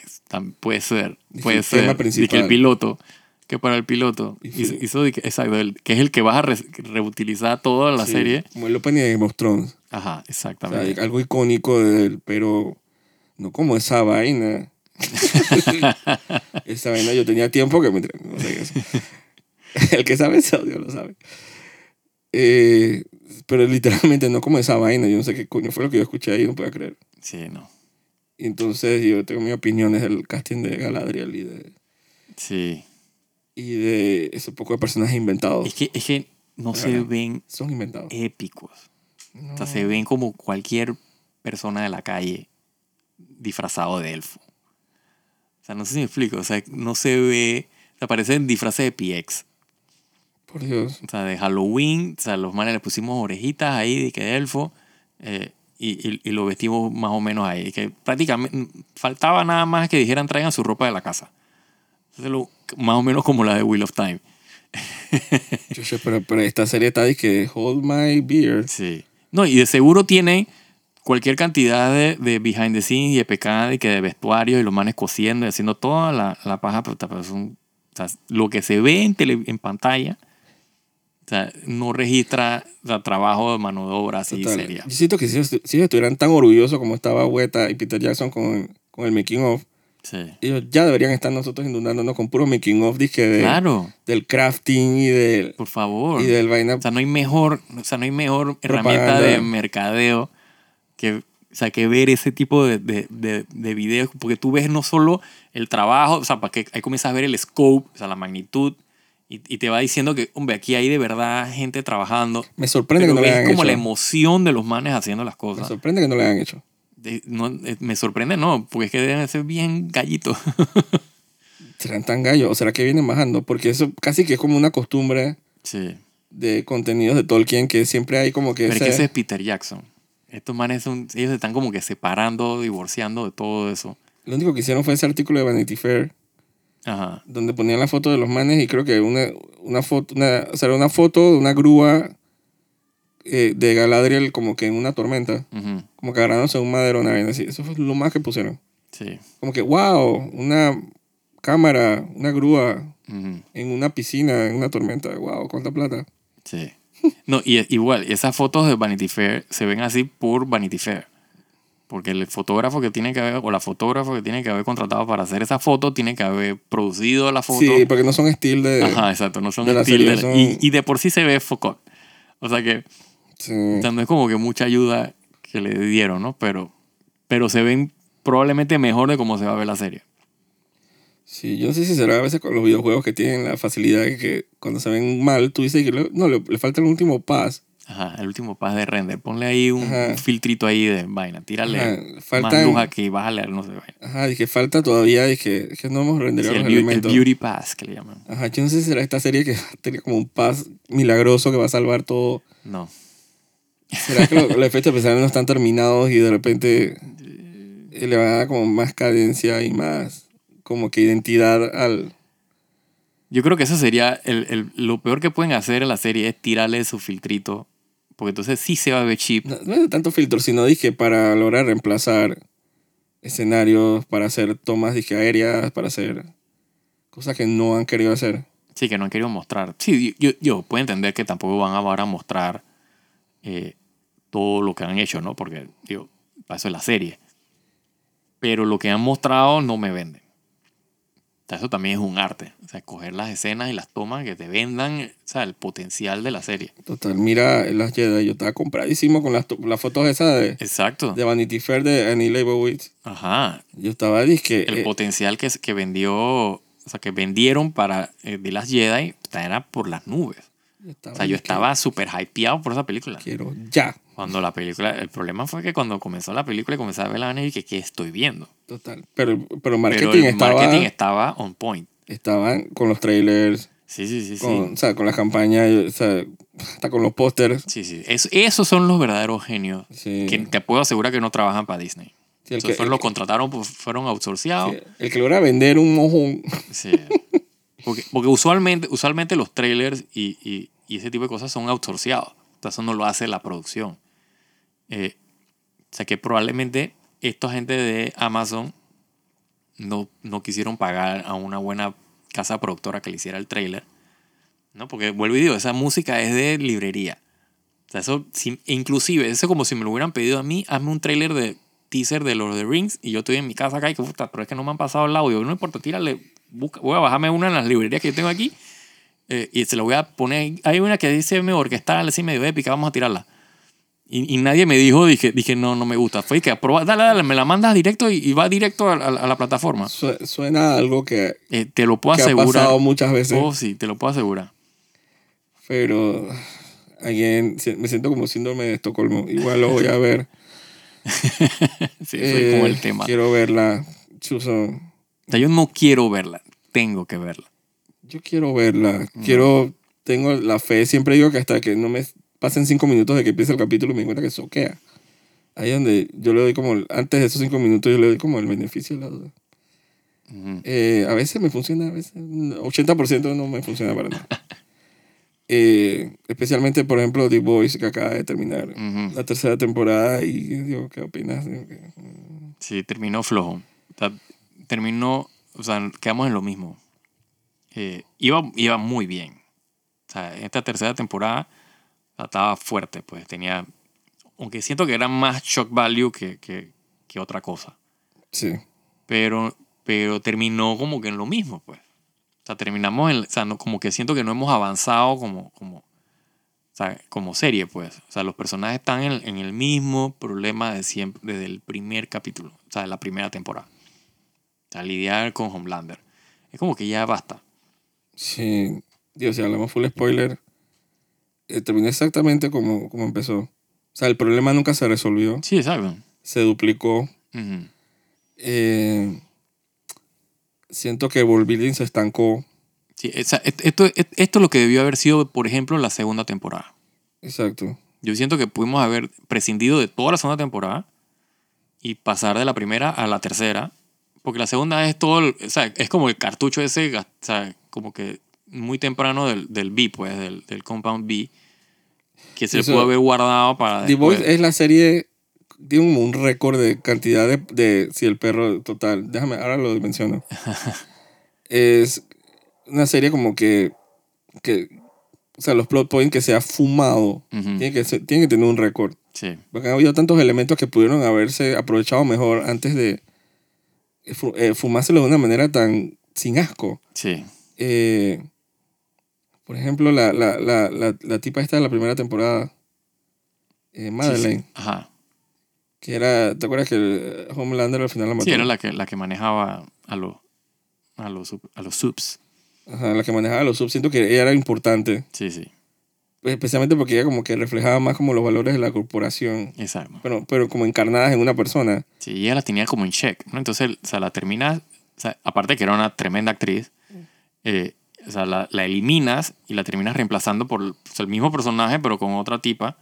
puede ser, puede ser. Y que el piloto, que para el piloto, hizo, exacto, el- que es el que vas a re- reutilizar toda la Sí, serie. Como el opening de Game of Thrones. Ajá, O sea, exactamente. algo icónico de él, pero no como esa vaina. esa vaina yo tenía tiempo que me... no sé. El que sabe ese audio lo sabe. Eh, pero literalmente no como esa vaina. Yo no sé qué coño fue lo que yo escuché ahí, no puedo creer. Sí, no. Entonces yo tengo mis opiniones del casting de Galadriel y de, Sí. Y de ese poco de personajes inventados. Es que, es que no se ven Son inventados. épicos. No. O sea, se ven como cualquier persona de la calle disfrazado de elfo. O sea, no sé si me explico. O sea, no se ve. O sea, parecen disfraces de PX. Por Dios. O sea, de Halloween. O sea, los manes le pusimos orejitas ahí de que de elfo. eh, y, y, y lo vestimos más o menos ahí. Que prácticamente faltaba nada más que dijeran traigan su ropa de la casa. Entonces, lo- más o menos como la de Wheel of Time. Yo sé, pero, pero esta serie está de que Hold My Beer. Sí. No, y de seguro tiene cualquier cantidad de, de behind the scenes y de pecado y que de vestuario y los manes cosiendo y haciendo toda la, la paja, pero, pero son- o sea, lo que se ve en, tele- en pantalla o sea, no registra o sea, trabajo de mano de obra así seria. Yo siento que si si estuvieran tan orgullosos como estaba Weta y Peter Jackson con, con el making of, Sí. ellos ya deberían estar nosotros inundándonos con puro making of dizque de, Claro, del crafting y del, por favor. y del vaina. O sea, no hay mejor, o sea, no hay mejor herramienta Propaganda. de mercadeo que, o sea, que ver ese tipo de, de, de, de videos, porque tú ves no solo el trabajo, o sea, para que ahí comienzas a ver el scope, o sea, la magnitud, y, y te va diciendo que, hombre, aquí hay de verdad gente trabajando. me sorprende que no le hayan como hecho. la emoción de los manes haciendo las Me cosas. sorprende que no le hayan hecho. No, eh, me sorprende, no, porque es que deben ser bien gallitos. ¿Serán tan gallos o será que vienen bajando? Porque eso casi que es como una costumbre sí. de contenidos de Tolkien que siempre hay como que Pero es ese- que ese es Peter Jackson. Estos manes son, ellos se están como que separando, divorciando de todo eso. Lo único que hicieron fue ese artículo de Vanity Fair Ajá. donde ponían la foto de los manes y creo que una, una foto, una, o sea, era una foto de una grúa eh, de Galadriel como que en una tormenta, Ujú. como que agarrándose un madero, una vaina así. Eso fue lo más que pusieron. Sí. Como que, wow, una cámara, una grúa Ujú. en una piscina, en una tormenta. Wow, cuánta plata. Sí. No, y igual, esas fotos de Vanity Fair se ven así por Vanity Fair. Porque el fotógrafo que tiene que haber, o la fotógrafa que tiene que haber contratado para hacer esa foto, tiene que haber producido la foto. Sí, porque no son estilo de... Ajá, exacto, no son de estilo de- son- y, y de por sí se ve focón. O sea que Sí. sea, no es como que mucha ayuda que le dieron, ¿no? Pero, pero se ven probablemente mejor de cómo se va a ver la serie. Sí, yo no sé si será a veces con los videojuegos que tienen la facilidad de que cuando se ven mal, tú dices que le- no, le, le falta el último pass. Ajá, el último pas de render. Ponle ahí un, filtrito ahí de vaina. Tírale Ajá, más faltan- luz aquí, bájale, no sé. Vaina. Ajá, dije, falta todavía, dije, que no hemos Sí, renderado el, los beau- el beauty pass que le llaman. Ajá, yo no sé si será esta serie que tiene como un paz milagroso que va a salvar todo. No. ¿Será que lo- los efectos especiales no están terminados y de repente eh, le van a dar como más cadencia y más como que identidad al... Yo creo que eso sería el, el- lo peor que pueden hacer en la serie es tirarle su filtrito. Porque entonces sí se va a ver cheap. No, no es tanto filtro, sino dije para lograr reemplazar escenarios, para hacer tomas dije, aéreas, para hacer cosas que no han querido hacer. Sí, que no han querido mostrar. Sí, yo, yo puedo entender que tampoco van a ahora mostrar eh, todo lo que han hecho, ¿no? Porque, digo, para eso es la serie. Pero lo que han mostrado no me venden. O sea, eso también es un arte. O sea, coger las escenas y las tomas que te vendan, o sea, el potencial de la serie. Total, mira las Jedi, yo estaba compradísimo con las, las fotos esas de, Exacto. de Vanity Fair de Annie Leibovitz. Ajá. Yo estaba, dije, El eh, potencial que, que vendió, o sea, que vendieron para eh, de las Jedi, era por las nubes. O sea, yo estaba súper hypeado por esa película. Quiero ya. Cuando la película, el problema fue que cuando comenzó la película y comencé a ver la vaina y dije, ¿qué estoy viendo? Total. Pero, pero marketing Pero el estaba, marketing estaba on point. estaban con los trailers, Sí, sí, sí, sí. con, o sea, con las campañas, o sea, hasta con los pósters. Sí, sí. Es- esos son los verdaderos genios Sí. que te puedo asegurar que no trabajan para Disney. Sí, el, que, fueron el, los contrataron, pues, fueron outsourceados. sí, el que logra vender un mojón. Sí. Porque, porque usualmente, usualmente los trailers y, y, y ese tipo de cosas son outsourceados. Sea, eso no lo hace la producción. Eh, o sea que probablemente esta gente de Amazon no, no quisieron pagar a una buena casa productora que le hiciera el trailer. ¿no? Porque vuelvo y digo, esa música es de librería. O sea, eso, si- inclusive, eso como si me lo hubieran pedido a mí, hazme un trailer de teaser de Lord of the Rings y yo estoy en mi casa acá y que puta, pero es que no me han pasado el audio. No importa, tírale, busca, voy a bajarme una en las librerías que yo tengo aquí eh, y se la voy a poner. Hay una que dice me orquestal, así medio épica, vamos a tirarla. Y, y nadie me dijo, dije, dije, no, no me gusta. Fue que dale, dale, me la mandas directo y, y va directo a, a- a la plataforma. Su- Suena a algo que, Eh, te lo puedo que ha asegurar. pasado muchas veces. Oh, sí, te lo puedo asegurar. Pero, again, me siento como síndrome de Estocolmo. Igual lo voy a ver. Sí, es como Eh, el tema. Quiero verla. Chuso. O sea, yo no quiero verla, tengo que verla. Yo quiero verla. Quiero. Tengo la fe. Siempre digo que hasta que no me pasen cinco minutos de que empiece el capítulo me di cuenta que soquea. Ahí es donde yo le doy como. Antes de esos cinco minutos yo le doy como el beneficio de la duda. Ujú. Eh, a veces me funciona, a veces. 80% no me funciona para nada. Eh, especialmente, por ejemplo, The Voice, que acaba de terminar Ujú. la tercera temporada. Y digo, ¿qué opinas? Que- Sí, terminó flojo. O sea, terminó, o sea, quedamos en lo mismo. Eh, iba, iba muy bien. O sea, esta tercera temporada estaba fuerte, pues tenía, aunque siento que era más shock value que, que, que otra cosa. Sí. Pero, pero terminó como que en lo mismo, pues. O sea, terminamos en, o sea, no, como que siento que no hemos avanzado como, como, como serie, pues. O sea, los personajes están en, en el mismo problema de siempre, desde el primer capítulo, o sea, de la primera temporada. O sea, lidiar con Homelander. Es como que ya basta. Sí. Dios, si hablamos full spoiler, eh, terminó exactamente como, como empezó. O sea, el problema nunca se resolvió. Sí, exacto. Se duplicó. Ujú. Eh, siento que Building se estancó. Sí, esa- esto, et- esto es lo que debió haber sido, por ejemplo, la segunda temporada. Exacto. Yo siento que pudimos haber prescindido de toda la segunda temporada y pasar de la primera a la tercera. Porque la segunda es todo, o sea, es como el cartucho ese, o sea, como que muy temprano del, del B, pues, del, del Compound B, que se Eso- pudo haber guardado para The. Voice es la serie, tiene como un récord de cantidad de, de si el perro total, déjame, ahora lo menciono. es una serie como que, que, o sea, los plot points que se ha fumado, Ujú, tiene, que ser- tiene que tener un récord. Sí, Porque ha habido tantos elementos que pudieron haberse aprovechado mejor antes de fu- eh, fumárselo de una manera tan sin asco. sí. Eh, por ejemplo, la, la, la, la, la tipa esta de la primera temporada, eh, sí, sí. Madeleine, Ajá. que era, ¿te acuerdas que el Homelander al final la mató? Sí, era la que, la que manejaba a los, a los, a los subs. Ajá, la que manejaba los subs. Siento que ella era importante. Sí, sí. Especialmente porque ella como que reflejaba más como los valores de la corporación, Exacto. pero, pero como encarnadas en una persona. Sí, ella la tenía como en check, ¿no? Entonces, o sea, la terminas, o sea, aparte que era una tremenda actriz, eh, o sea, la, la eliminas y la terminas reemplazando por o sea, el mismo personaje, pero con otra tipa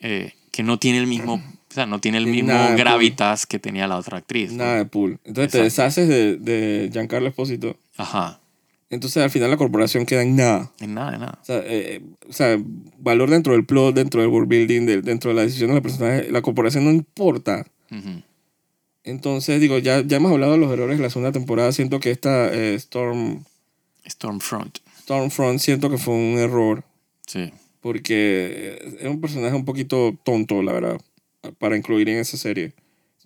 eh, que no tiene el mismo, o sea, no tiene el mismo nada, gravitas que tenía la otra actriz. ¿no? Nada de pool. Entonces te deshaces de, de Giancarlo Espósito. Ajá, Entonces al final la corporación queda en nada. en nada, de nada. O sea, eh, o sea, valor dentro del plot, dentro del world building, de- dentro de la decisión de los personajes, la corporación no importa. Entonces, digo, ya, ya hemos hablado de los errores de la segunda temporada. Siento que esta eh, Storm, Stormfront, Stormfront, siento que fue un error. sí. Porque es un personaje un poquito tonto, la verdad, para incluir en esa serie.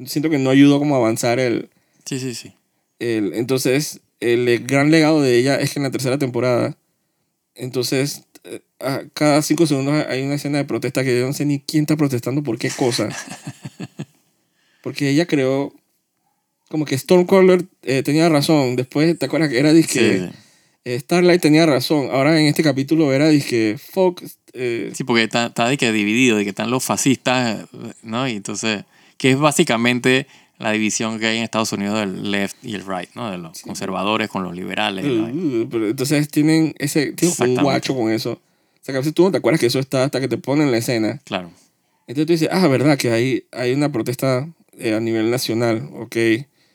Siento que no ayudó como a avanzar el, Sí, sí, sí. el... Entonces, el gran legado de ella es que en la tercera temporada, entonces, eh, a cada cinco segundos hay una escena de protesta que yo no sé ni quién está protestando por qué cosa. Porque ella creó... Como que Stormcaller eh, tenía razón. Después, ¿te acuerdas que era disque... Sí, sí. Eh, Starlight tenía razón. Ahora en este capítulo era disque... Fuck... eh, Sí, porque está, está de que dividido, de que están los fascistas, ¿no? Y entonces, que es básicamente la división que hay en Estados Unidos del left y el right, ¿no? De los conservadores con los liberales. Uh, pero entonces tienen ese tienen un guacho con eso. O sea, que a veces tú no te acuerdas que eso está hasta que te ponen la escena. Claro. Entonces tú dices, ah, verdad que hay, hay una protesta eh, a nivel nacional, ok.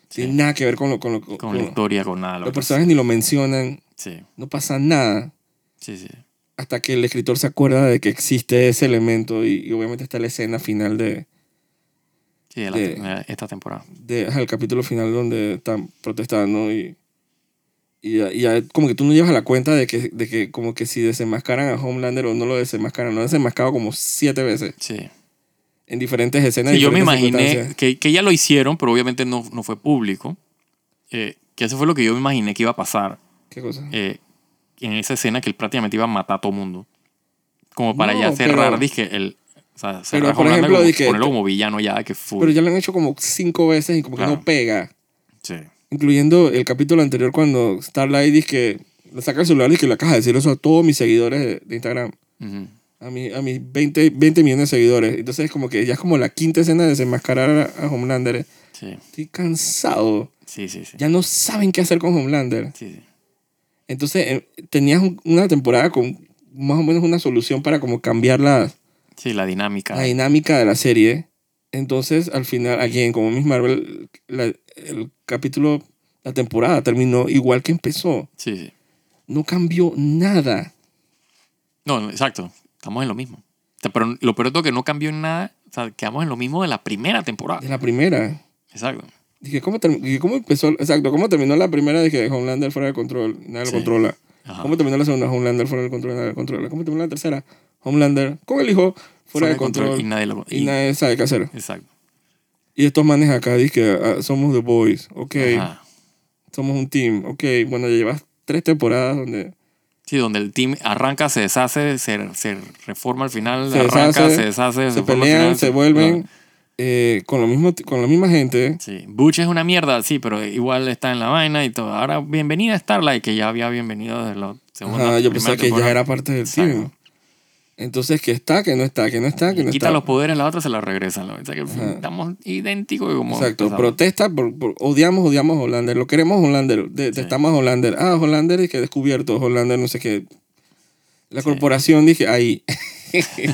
Tiene nada que ver con lo con lo Con con la historia, con nada. lo Los personajes ni lo mencionan, Sí, no pasa nada. sí, sí. Hasta que el escritor se acuerda de que existe ese elemento y, y obviamente está la escena final de, Sí, de la- De- esta temporada. de el capítulo final donde están protestando y, y, ya- y ya como que tú no llevas a la cuenta de que, de que como que si desenmascaran a Homelander o no lo desenmascaran, lo han desenmascarado como siete veces Sí. En diferentes escenas. Sí, yo me imaginé que, que ya lo hicieron, pero obviamente no, no fue público. Eh, que eso fue lo que yo me imaginé que iba a pasar ¿Qué cosa? eh, en esa escena que él prácticamente iba a matar a todo mundo. Como para No, ya cerrar, pero- dije, el. O sea, Pero, cerrar por Homelander ejemplo, como- dije- ponerlo como villano ya, que full. Pero ya lo han hecho como cinco veces y como que Claro. no pega. Sí. Incluyendo el capítulo anterior cuando Starlight dice que le saca el celular y que le acaba de decir eso a todos mis seguidores de, de Instagram. Ujú. A, mi, a mis 20, 20 millones de seguidores. Entonces como que ya es como la quinta escena de desenmascarar a, Homelander. Sí, Estoy cansado. sí, sí. Sí, Ya no saben qué hacer con Homelander. sí, sí. Entonces eh, tenías un- una temporada con más o menos una solución para como cambiar la, Sí, la dinámica. la dinámica de la serie. Entonces, al final, again, como Miss Marvel, la- el capítulo, la temporada terminó igual que empezó. Sí, sí. No cambió nada. No, no, exacto. Estamos en lo mismo. O sea, pero lo peor es que no cambió en nada. O sea, quedamos en lo mismo de la primera temporada. De la primera. Exacto. Dije, ¿cómo, ¿cómo empezó? Exacto, ¿cómo terminó la primera? Dije, Homelander fuera de control, nadie Sí. lo controla. Ajá. ¿Cómo terminó la segunda? Homelander fuera de control, nadie lo controla. ¿Cómo terminó la tercera? Homelander con el hijo fuera, de control, Y nadie lo. y y- nadie sabe qué hacer. Exacto. Y estos manes acá, dije, ah, somos The Boys, ok, Ajá. somos un team, ok, bueno, ya llevas tres temporadas donde Sí, donde el team arranca, se deshace, se, se reforma al final, Se arranca, deshace, se deshace, se al pelean, final, se vuelven eh, con, lo mismo, con la misma gente. Sí, Butch es una mierda, sí, pero igual está en la vaina y todo. Ahora, bienvenida Starlight, que ya había bienvenido desde la segunda Ajá, yo pensaba que ya era parte del Exacto. team. Entonces, que está, que no está, que no está, que no Quita está. los poderes, la otra se la regresan. ¿no? O sea que Ajá. estamos idénticos como Exacto, empezamos. protesta, por, por- odiamos, odiamos a Hollander, lo queremos a Hollander, detestamos a Hollander. Ah, Hollander es que descubierto, Hollander no sé qué. La corporación dije, ahí.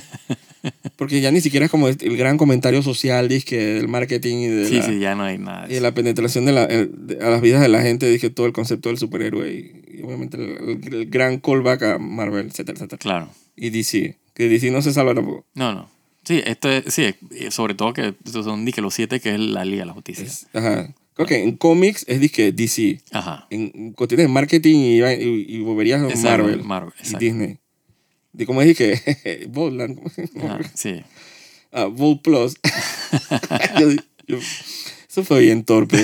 Porque ya ni siquiera es como el gran comentario social, dije, del marketing y de, Sí, la, sí, ya no hay nada. y de la penetración de la, de- a las vidas de la gente, dije, todo el concepto del superhéroe y, y obviamente el, el- el gran callback a Marvel, etcétera, etcétera. Claro. Y DC, que DC no se salva tampoco. No, no. Sí, esto es, sí, eh, sobre todo que estos son dije, los siete, que es la Liga de la Justicia. Es- ajá. Creo que en cómics es dije, DC. Ajá. en cuestiones de marketing y, y, y boberías Exacto, Marvel, Marvel, y. Disney. De como dije que Boldland, Ajá, sí. ah, Bold Plus. Yo- yo- eso fue bien torpe.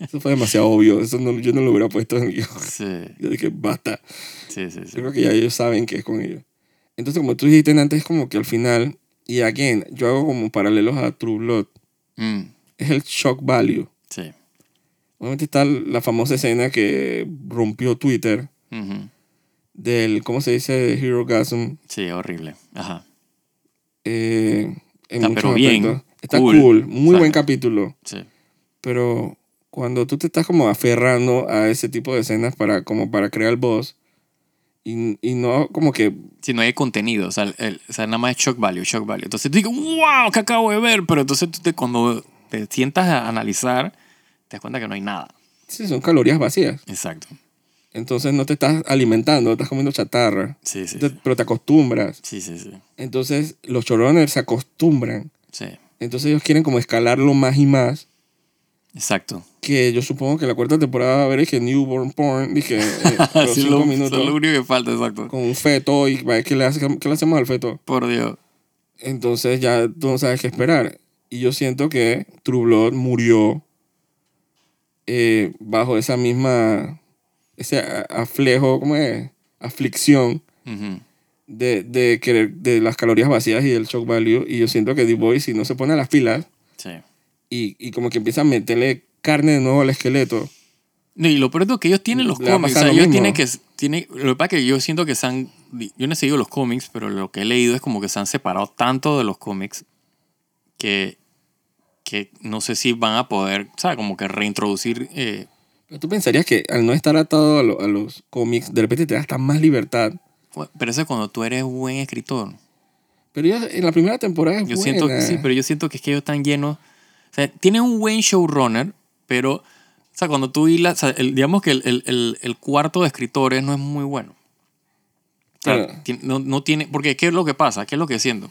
Eso fue demasiado obvio. Eso no, yo no lo hubiera puesto en el guion. Sí, Yo dije, basta. sí, sí. Yo sí. creo que ya ellos saben que es con ellos. Entonces, como tú dijiste antes, es como que al final, y again, yo hago como paralelos a True Blood. Mm, Es el shock value. sí. Obviamente está la famosa escena que rompió Twitter, del, ¿cómo se dice? Hero Gasm. Sí, horrible. Ajá. Eh, en Está, pero bien. Está cool. cool, muy ¿sabes? buen capítulo. Sí. Pero cuando tú te estás como aferrando a ese tipo de escenas para, como para crear el boss y, y no como que Si no hay contenido, o sea, el- o sea, nada más es shock value, shock value. Entonces tú dices, wow, ¿qué acabo de ver? Pero entonces tú te, cuando te sientas a analizar, te das cuenta que no hay nada. sí, son calorías vacías. Exacto. Entonces no te estás alimentando, estás comiendo chatarra. Sí, sí, Te- sí. pero te acostumbras. Sí, sí, sí. Entonces los showrunners se acostumbran. Sí, Entonces ellos quieren como escalarlo más y más. exacto. Que yo supongo que la cuarta temporada va a haber es que Newborn Porn, dije, eh, Así cinco lo, minutos es lo único que falta, exacto. con un feto y ¿qué le, hace- qué le hacemos al feto? Por Dios. Entonces ya tú no sabes qué esperar. Y yo siento que True Blood murió eh, bajo esa misma, ese aflejo, ¿cómo es? Aflicción Ujú. de, de, querer, de las calorías vacías y del shock value. Y yo siento que The Boys, si no se pone a las pilas Sí. y, y como que empieza a meterle carne de nuevo al esqueleto, No, y lo peor es que ellos tienen los Le cómics. O sea, ellos mismo. tienen que. Tienen, lo que pasa es que yo siento que se han. Yo no he seguido los cómics, pero lo que he leído es como que se han separado tanto de los cómics que. que no sé si van a poder, ¿sabes? Como que reintroducir. eh, pero tú pensarías que al no estar atado a, lo- a los cómics, de repente te da hasta más libertad. pero eso es cuando tú eres buen escritor. Pero yo, en la primera temporada es Yo buena. siento que sí, pero yo siento que es que ellos están llenos. O sea, tienen un buen showrunner, pero. O sea, cuando tú hilas. O sea, el- digamos que el, el- el- cuarto de escritores no es muy bueno. O sea, Claro. no, no tiene. Porque, ¿qué es lo que pasa? ¿Qué es lo que siento?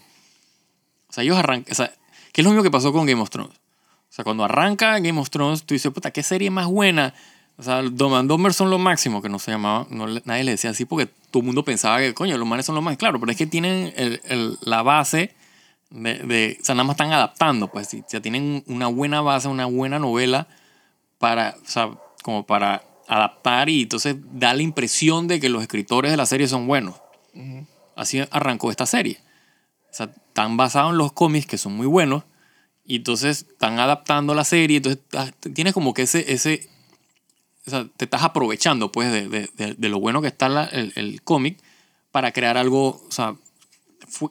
O sea, ellos arrancan. O sea, ¿qué es lo mismo que pasó con Game of Thrones? O sea, cuando arranca Game of Thrones, tú dices, puta, ¿qué serie más buena? O sea, Dom and Dumber son lo máximo, que no se llamaba, no, nadie le decía así porque todo el mundo pensaba que, coño, los manes son los más. Claro, pero es que tienen el- el- la base de, de- O sea, nada más están adaptando, pues. sí, O sea, tienen una buena base, una buena novela para. O sea, como para adaptar y entonces da la impresión de que los escritores de la serie son buenos. Así arrancó esta serie. O sea, están basados en los cómics que son muy buenos y entonces están adaptando la serie. Entonces tienes como que ese. ese o sea, te estás aprovechando pues de, de- de- de lo bueno que está la- el, el cómic para crear algo o sea,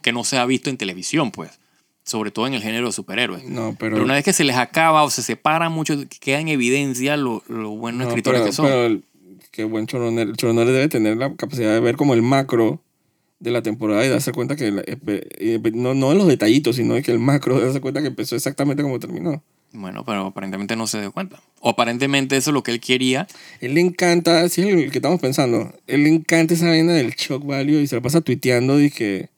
que no se ha visto en televisión, pues. Sobre todo en el género de superhéroes. No, pero... Pero una vez que se les acaba o se separa mucho, queda en evidencia lo, lo buenos No, escritores pero, que son. pero el- qué buen showrunner. El showrunner debe tener la capacidad de ver como el macro de la temporada y darse cuenta que, la- no, no en los detallitos, sino de que el macro de darse cuenta que empezó exactamente como terminó. Bueno, pero aparentemente no se dio cuenta. O aparentemente eso es lo que él quería. Él le encanta, si es el que estamos pensando, él le encanta esa vaina del shock value y se la pasa tuiteando y que...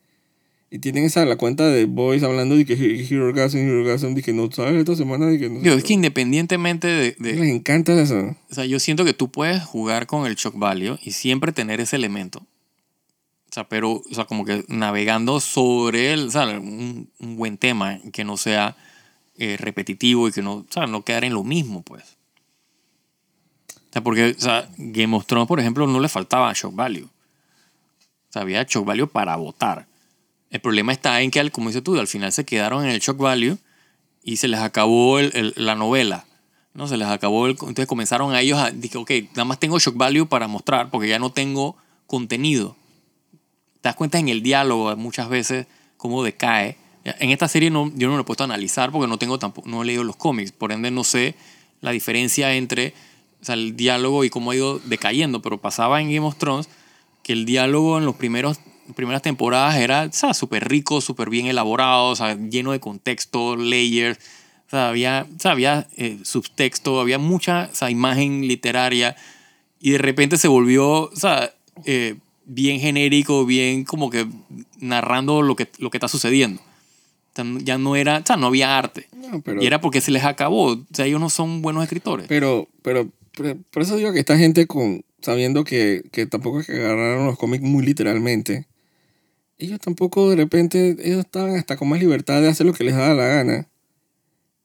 Y tienen esa, la cuenta de Boys hablando de que He- Hero Gasm, Hero Gasm, de que no sabes esta semana, de que no Digo, es que independientemente de, de- Les encanta eso. O sea, yo siento que tú puedes jugar con el shock value y siempre tener ese elemento. O sea, pero, o sea, como que navegando sobre el, o sea, un, un buen tema que no sea eh, repetitivo y que no, o sea, no quedar en lo mismo, pues. O sea, porque, o sea, Game of Thrones, por ejemplo, no le faltaba shock value. O sea, había shock value para votar. El problema está en que, como dices tú, al final se quedaron en el shock value y se les acabó el- el- la novela. ¿no? Se les acabó el... Entonces comenzaron a ellos a... Dije, ok, nada más tengo shock value para mostrar porque ya no tengo contenido. Te das cuenta en el diálogo muchas veces cómo decae. En esta serie no, yo no lo he puesto a analizar porque no, tengo tampoco, no he leído los cómics. Por ende no sé la diferencia entre o sea, el diálogo y cómo ha ido decayendo. Pero pasaba en Game of Thrones que el diálogo en los primeros primeras temporadas era súper rico, súper bien elaborado, sea, lleno de contexto, layers. Sea, había, había eh, subtexto, había mucha imagen literaria y de repente se volvió, eh, bien genérico, bien como que narrando lo que, lo que está sucediendo. Ya no era, no había arte. No, pero, Y era porque se les acabó. O sea, ellos no son buenos escritores. pero, pero, pero- por eso digo que esta gente con sabiendo que, que tampoco es que agarraron los cómics muy literalmente, ellos tampoco de repente, ellos estaban hasta con más libertad de hacer lo que les daba la gana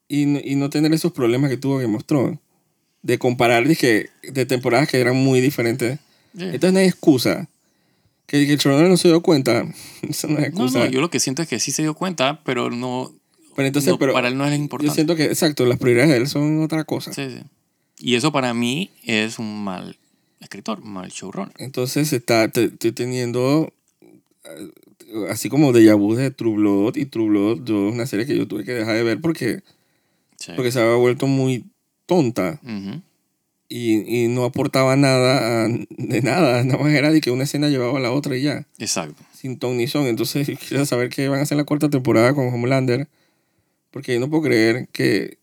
y, no- y no tener esos problemas que tuvo of Thrones. De comparar dije, de temporadas que eran muy diferentes. Sí. Entonces no hay excusa. Que, que el showrunner no se dio cuenta. Eso no es No, excusa. no, yo lo que siento es que sí se dio cuenta, pero no. pero entonces, no, pero para él no es yo importante. siento que, exacto, las prioridades de él son otra cosa. Sí, sí. Y eso para mí es un mal escritor, el showrunner. Entonces está, te- estoy teniendo, así como de vu de True Blood y True Blood, yo es una serie que yo tuve que dejar de ver porque, Sí. porque se había vuelto muy tonta y, y no aportaba nada a- de nada, nada más era de que una escena llevaba a la otra y ya, Exacto. sin ton ni son. Entonces quiero saber qué van a hacer la cuarta temporada con Homelander, porque yo no puedo creer que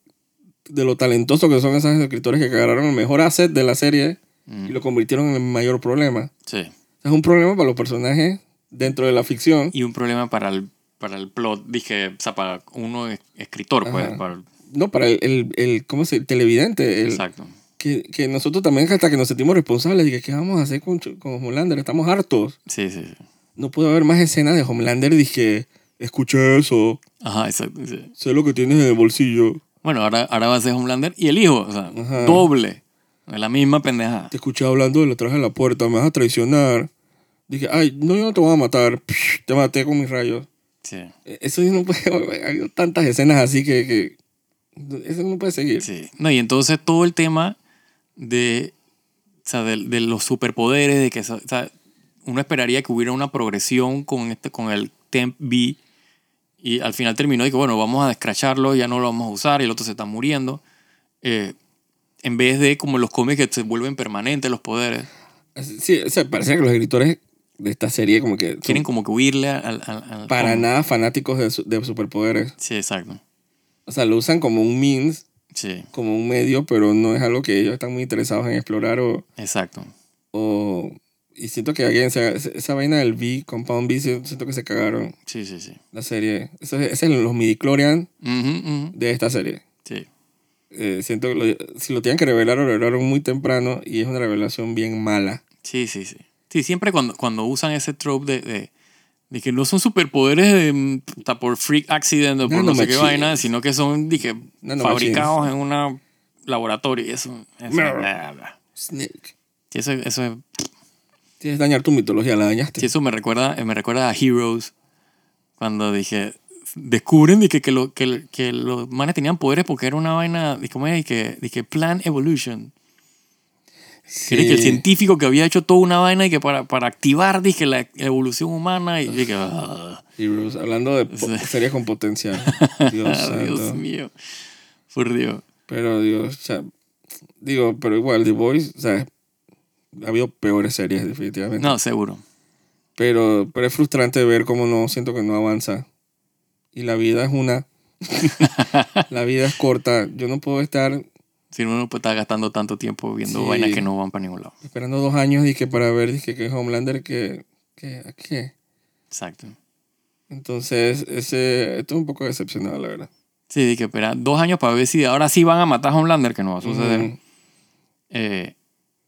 de lo talentoso que son esos escritores que agarraron el mejor asset de la serie y lo convirtieron en el mayor problema. Sí. Es un problema para los personajes dentro de la ficción. Y un problema para el, para el plot, dije, o sea, para uno es- escritor, pues. Ajá. para- No, para el, el, el- ¿cómo se televidente. El, exacto. que, que nosotros también hasta que nos sentimos responsables. Dije, ¿qué vamos a hacer con, con Homelander? Estamos hartos. Sí, sí, sí. No puedo haber más escenas de Homelander. Dije, escuché eso. Ajá, exacto. sí. Sé lo que tienes en el bolsillo. Bueno, ahora, ahora va a ser Homelander y el hijo, o sea, Ajá. doble. Es la misma pendejada. Te escuché hablando de detrás de la puerta. Me vas a traicionar. Dije, ay, no, yo no te voy a matar. Psh, te maté con mis rayos. Sí. E- Eso no puede... Ha habido tantas escenas así que... que eso no puede seguir. Sí. No, y entonces todo el tema de, o sea, de, de los superpoderes, de que o sea, uno esperaría que hubiera una progresión con, este, con el Temp B y al final terminó de que, bueno, vamos a descracharlo, ya no lo vamos a usar y el otro se está muriendo. Eh, en vez de como los cómics que se vuelven permanentes los poderes, Sí, o sea, parece que los escritores de esta serie como que quieren como que huirle al... al, al- para nada fanáticos de, de superpoderes. Sí, exacto. O sea, lo usan como un means, Sí, como un medio, pero no es algo que ellos están muy interesados en explorar o... exacto. o y siento que again, esa, esa vaina del V, Compound sí- siento que se cagaron Sí, sí, sí. la serie. Eso es, los midichlorian Ujú, ujú. de esta serie. Sí, Eh, siento que lo- si lo tienen que revelar, lo revelaron muy temprano y es una revelación bien mala. sí, sí, sí. Sí, siempre cuando, cuando usan ese trope de, de, de que no son superpoderes de, mm, por freak accident o por no sé qué vaina, sino que son dije, Nanomachines. fabricados en un laboratorio y eso. eso bla, bla. Snake. Sí, eso, eso, es- Tienes dañar tu mitología, la dañaste. sí, eso me, recuerda, me recuerda a Heroes, cuando dije, descubren de que, que, lo, que, que los manes tenían poderes porque era una vaina, de ¿cómo es? Que, de que Plan Evolution. Sí. Que el científico que había hecho toda una vaina y que para, para activar, dije, la evolución humana y dije, ah, Heroes, hablando de series con potencial. Dios. Dios mío. Por Dios. Pero Dios, o sea, digo, pero igual, The Voice, o sea, ha habido peores series, definitivamente. No, seguro. Pero, pero es frustrante ver cómo no, siento que no avanza. Y la vida es una. la vida es corta. Yo no puedo estar Si uno no puede estar gastando tanto tiempo viendo Sí. vainas que no van para ningún lado. esperando dos años y que para ver dije, que Homelander que, que, ¿a qué? Exacto. Entonces, ese, esto es un poco decepcionado, la verdad. Sí, dije, espera dos años para ver si ahora sí van a matar a Homelander, que no va a suceder. Ujú. Eh,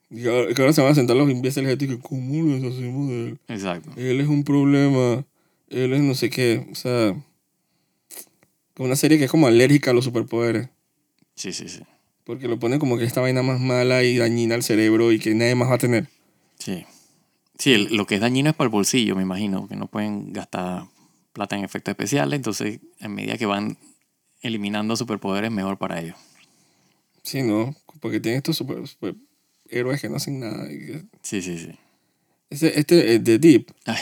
Y ahora, que ahora se van a sentar los imbéciles y que, ¿cómo nos hacemos de él? exacto. Él es un problema. Él es no sé qué. O sea, una serie que es como alérgica a los superpoderes. Sí, sí, sí. Porque lo ponen como que esta vaina más mala y dañina al cerebro y que nadie más va a tener. Sí. Sí, lo que es dañino es para el bolsillo, me imagino, que no pueden gastar plata en efectos especiales, entonces en medida que van eliminando superpoderes, mejor para ellos. Sí, ¿no? Porque tienen estos super, super héroes que no hacen nada. Sí, sí, sí. Este, este eh, The Deep. Ay,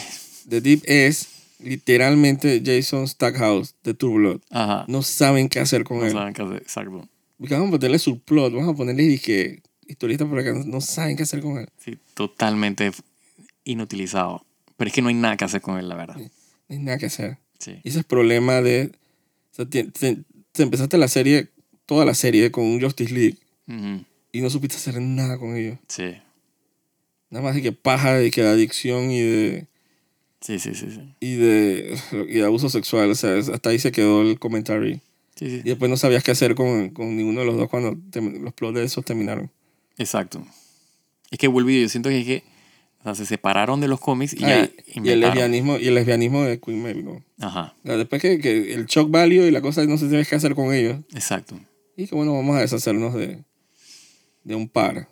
The Deep es literalmente Jason Stackhouse de True Blood. ajá. No saben qué hacer con No él. saben qué hacer, exacto. Porque vamos a ponerle subplot, vamos a ponerle dije, historieta por acá. No saben qué hacer con él. Sí, totalmente inutilizado. Pero es que no hay nada que hacer con él, la verdad. No hay nada que hacer. Sí. Y ese es el problema de... O sea, te, te- te empezaste la serie, toda la serie con un Justice League Ujú. y no supiste hacer nada con ellos. Sí. Nada más de que paja, de que adicción y de, Sí, sí, sí, sí. y de, y de abuso sexual. O sea, hasta ahí se quedó el comentario. Sí, sí. Y después no sabías qué hacer con, con ninguno de los dos cuando los plots de esos terminaron. Exacto. Es que vuelvo y yo siento que, es que o sea, se separaron de los cómics y Ah, ya y, y el lesbianismo, y el lesbianismo de Queen Maeve, ¿no? Ajá, O sea, Después que, que el shock value y la cosa no se sabes qué hacer con ellos. exacto. Y que bueno, vamos a deshacernos de, de un par.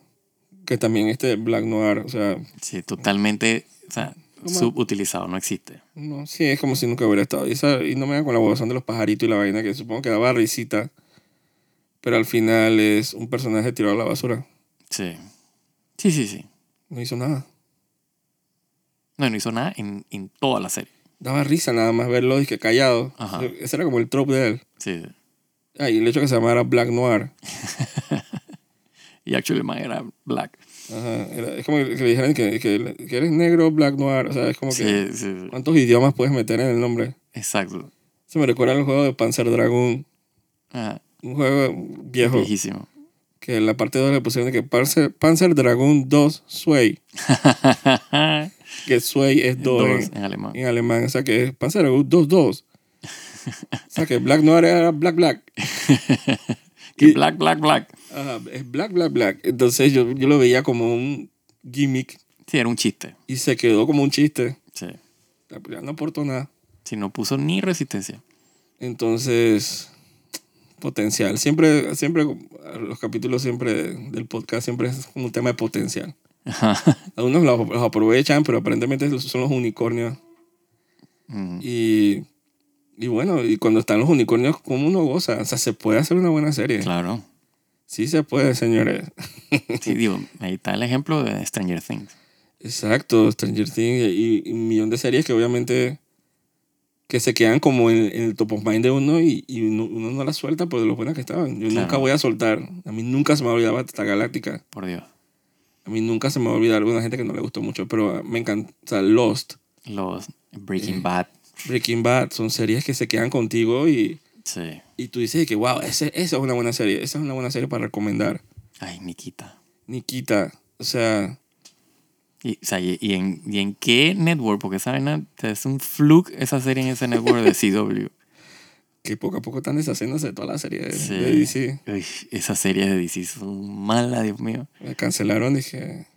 Que también este Black Noir, o sea, Sí, totalmente o sea, Subutilizado, no existe. no, sí, es como si nunca hubiera estado. Y, esa- y no me hagan con la vocación de los pajaritos y la vaina, que supongo que daba risita. Pero al final es un personaje tirado a la basura. Sí. Sí, sí, sí. No hizo nada. No, no hizo nada en, en toda la serie. Daba risa nada más verlo y que callado. Ajá. Ese era como el trope de él. Sí. Ah, y el hecho que se llamara Black Noir. Y actually man era black. Ajá. Era- es como que le dijeran que, que, que eres negro, Black Noir. O sea, es como que. Sí, sí, sí. ¿Cuántos idiomas puedes meter en el nombre? Exacto. Se me recuerda al juego de Panzer Dragoon. Ajá. Un juego viejo. Viejísimo. Que en la parte 2 le pusieron de que Panzer, Panzer Dragoon 2 Sway. Que Sway es 2 Dos en, en alemán. en alemán. O sea que es Panzer Dragoon 2 2. O sea que Black Noir era Black Black. Que Y- black, black, black. Ajá, es Black Black Black. Entonces yo, yo lo veía como un gimmick Sí, era un chiste. y se quedó como un chiste. Sí. Película no aportó nada. Si no puso ni resistencia. Entonces, potencial. Siempre, siempre, los capítulos siempre del podcast siempre es como un tema de potencial. Algunos los, los aprovechan, pero aparentemente son los unicornios. Mm. Y, y bueno, y cuando están los unicornios, ¿cómo uno goza? O sea, se puede hacer una buena serie. Claro. Sí se puede, señores. Sí, digo, ahí está el ejemplo de Stranger Things. Exacto, Stranger Things y, y un millón de series que obviamente que se quedan como en, en el top of mind de uno y, y uno, uno no las suelta por lo buenas que estaban. Yo Claro. nunca voy a soltar. A mí nunca se me va a olvidar Battlestar Galáctica. Por Dios. A mí nunca se me va a olvidar alguna gente que no le gustó mucho, pero me encanta. O sea, Lost, Los Breaking Eh. Bad. Breaking Bad, son series que se quedan contigo y, Sí. y tú dices que, wow, ese, esa es una buena serie. Esa es una buena serie para recomendar. Ay, Nikita. Nikita, o sea, Y, o sea, y, y en, ¿y en qué network? Porque esa vaina es un fluke esa serie en ese network de CW. que poco a poco están deshaciéndose de toda la serie de, Sí. de DC. Uy, esas series de DC son malas, Dios mío. Me cancelaron, dije.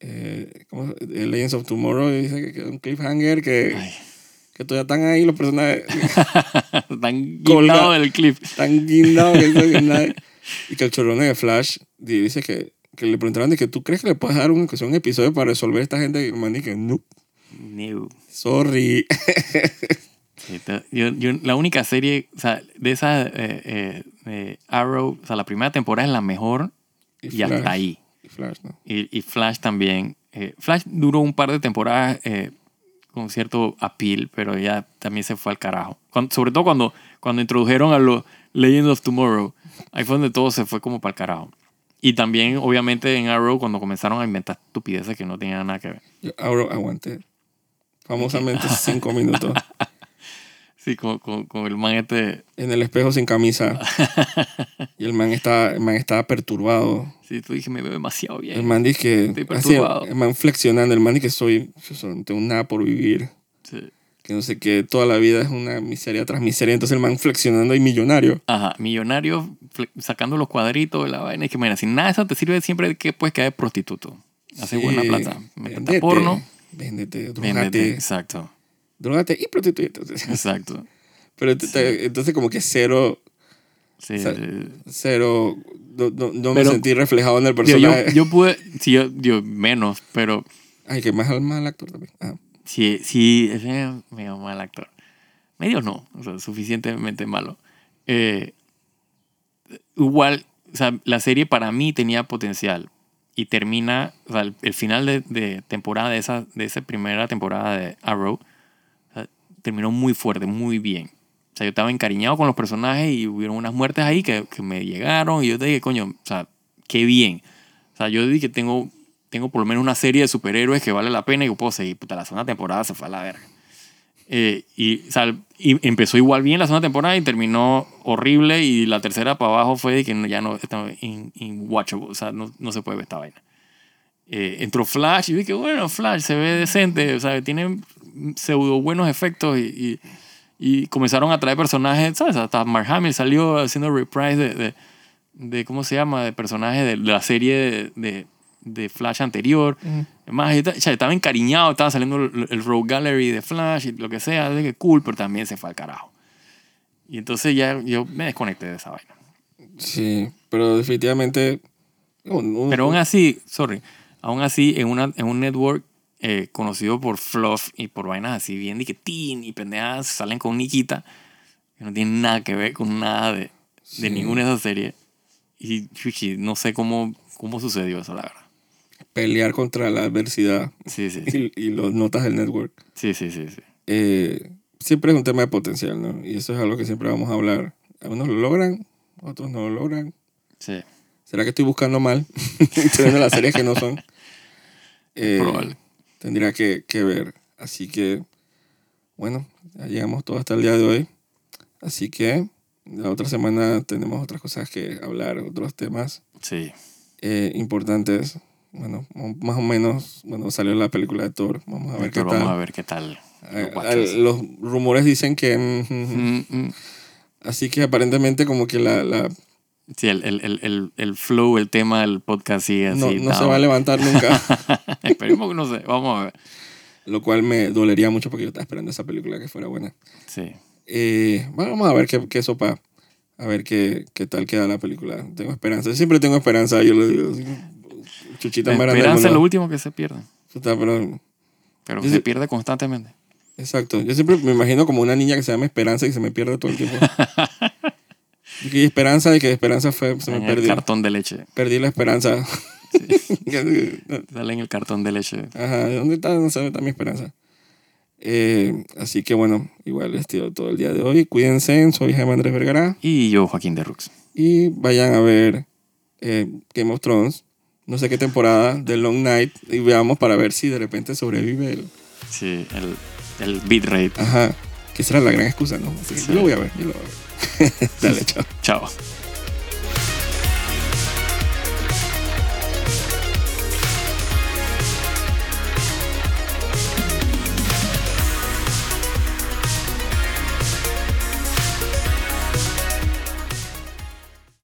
Eh, ¿cómo? Eh, Legends of Tomorrow dice que quedó un cliffhanger que, Ay, que todavía están ahí los personajes están guindados del clip. están guindados y que el chorrón de Flash di- dice que, que le preguntaron de que tú crees que le puedes dar un, que sea un episodio para resolver esta gente y el man dice que no New. sorry Yo, yo, la única serie, o sea, de esa eh, eh, eh, Arrow, o sea, la primera temporada es la mejor y, hasta Flash- ahí. y Flash no Y, y Flash también. Eh, Flash duró un par de temporadas con cierto appeal, pero ya también se fue al carajo. Cuando- sobre todo cuando, cuando introdujeron a los Legends of Tomorrow. Ahí fue donde todo se fue como para el carajo. Y también, obviamente, en Arrow, cuando comenzaron a inventar estupideces que no tenían nada que ver. yo ahora aguanté famosamente cinco minutos Sí, con, con, con el man este. en el espejo sin camisa y el man está el man estaba perturbado Sí, tú dije, me veo demasiado bien. El man dice que. Estoy así, perturbado. el man flexionando. El man dice que soy. tengo nada por vivir. Sí. Que no sé qué. Toda la vida es una miseria tras miseria. Entonces el man flexionando y millonario. Ajá, millonarios fle- sacando los cuadritos de la vaina. Y que, mira, si nada de eso te sirve, siempre que puedes caer prostituto. Hace buena Sí, plata. Métete porno. Véndete. Véndete. Exacto. Drogate y prostituta. Entonces, Exacto. pero te- te- entonces, como que cero. Sí, O sea, sí. Cero. No, no- no me Pero- sentí reflejado en el Yo, yo, personaje. yo pude, sí, yo, yo menos, pero Ay, que más al mal actor también. Ah, sí, sí, ese es medio mal actor. Medio no, o sea, suficientemente malo. Eh, igual, o sea, la serie para mí tenía potencial y termina, o sea, el, el final de, de temporada de esa, de esa primera temporada de Arrow terminó muy fuerte, muy bien. O sea, yo estaba encariñado con los personajes y hubieron unas muertes ahí que, que me llegaron y yo dije, coño, o sea, qué bien. O sea, yo dije que tengo, tengo por lo menos una serie de superhéroes que vale la pena y yo puedo seguir. Puta, la segunda temporada se fue a la verga. Eh, y, o sea, y empezó igual bien la segunda temporada y terminó horrible y la tercera para abajo fue de que ya no está in, inwatchable, o sea, no, no se puede ver esta vaina. Eh, entró Flash y dije, bueno, Flash se ve decente, o sea, tiene pseudo buenos efectos y, y, y comenzaron a traer personajes, ¿sabes? Hasta Mark Hamill salió haciendo reprise de, de, de ¿cómo se llama? De personajes de, la serie de, de, de Flash anterior. Ta- ya estaba encariñado, estaba saliendo el, el Rogue Gallery de Flash y lo que sea, de que cool, pero también se fue al carajo. Y entonces ya yo me desconecté de esa vaina. sí, pero definitivamente. un- un- Pero aún así, sorry, aún así en, una, en un network eh, conocido por fluff y por vainas así bien de que teen y pendejadas salen con Nikita, que no tienen nada que ver con nada de, de Sí. ninguna de esas series. Y chuchi, no sé cómo, cómo sucedió eso, la verdad. pelear contra la adversidad Sí, sí, sí. y, y los notas del network. Sí, sí, sí, sí. Eh, siempre es un tema de potencial, ¿no? Y eso es algo que siempre vamos a hablar. Algunos lo logran, otros no lo logran. Sí, ¿Será que estoy buscando mal? estoy viendo las series que no son. Eh, probable. Tendría que, que ver. Así que, bueno, ya llegamos todo hasta el día de hoy. Así que la otra semana tenemos otras cosas que hablar, otros temas Sí. eh, importantes. Bueno, más o menos, bueno, salió la película de Thor. Vamos a ver qué Pero vamos a tal. ver qué tal. Los rumores dicen que... mm. Mm, mm. Así que aparentemente como que la, la- Sí, el, el, el, el, flow, el tema del podcast sigue así. no, no se va a levantar nunca. Esperemos que no sé. Vamos a ver. lo cual me dolería mucho porque yo estaba esperando esa película que fuera buena. Sí. Eh, bueno, vamos a ver qué, qué sopa. A ver qué, qué tal queda la película. Tengo esperanza. Yo siempre tengo esperanza. Yo lo digo. Chuchita La esperanza es lo último que se pierde. Puta, pero- Pero se sí- pierde constantemente. exacto. Yo siempre me imagino como una niña que se llama Esperanza y se me pierde todo el tiempo. y esperanza y que esperanza fue, se me en el perdió. cartón de leche. Perdí la esperanza. Sale en el cartón de leche. Ajá, ¿dónde está? No sé dónde está mi esperanza. Eh, así que bueno, igual les tiro todo el día de hoy. Cuídense, soy Jaime Andrés Vergara. Y yo, Joaquín de Rux. Y vayan a ver eh, Game of Thrones, no sé qué temporada, de Long Night, y veamos para ver si de repente sobrevive el... Sí, el, el bitrate. Ajá, que será la gran excusa, ¿no? Así que Sí. yo lo voy a ver, yo lo voy a ver. Dale, chao. Chao.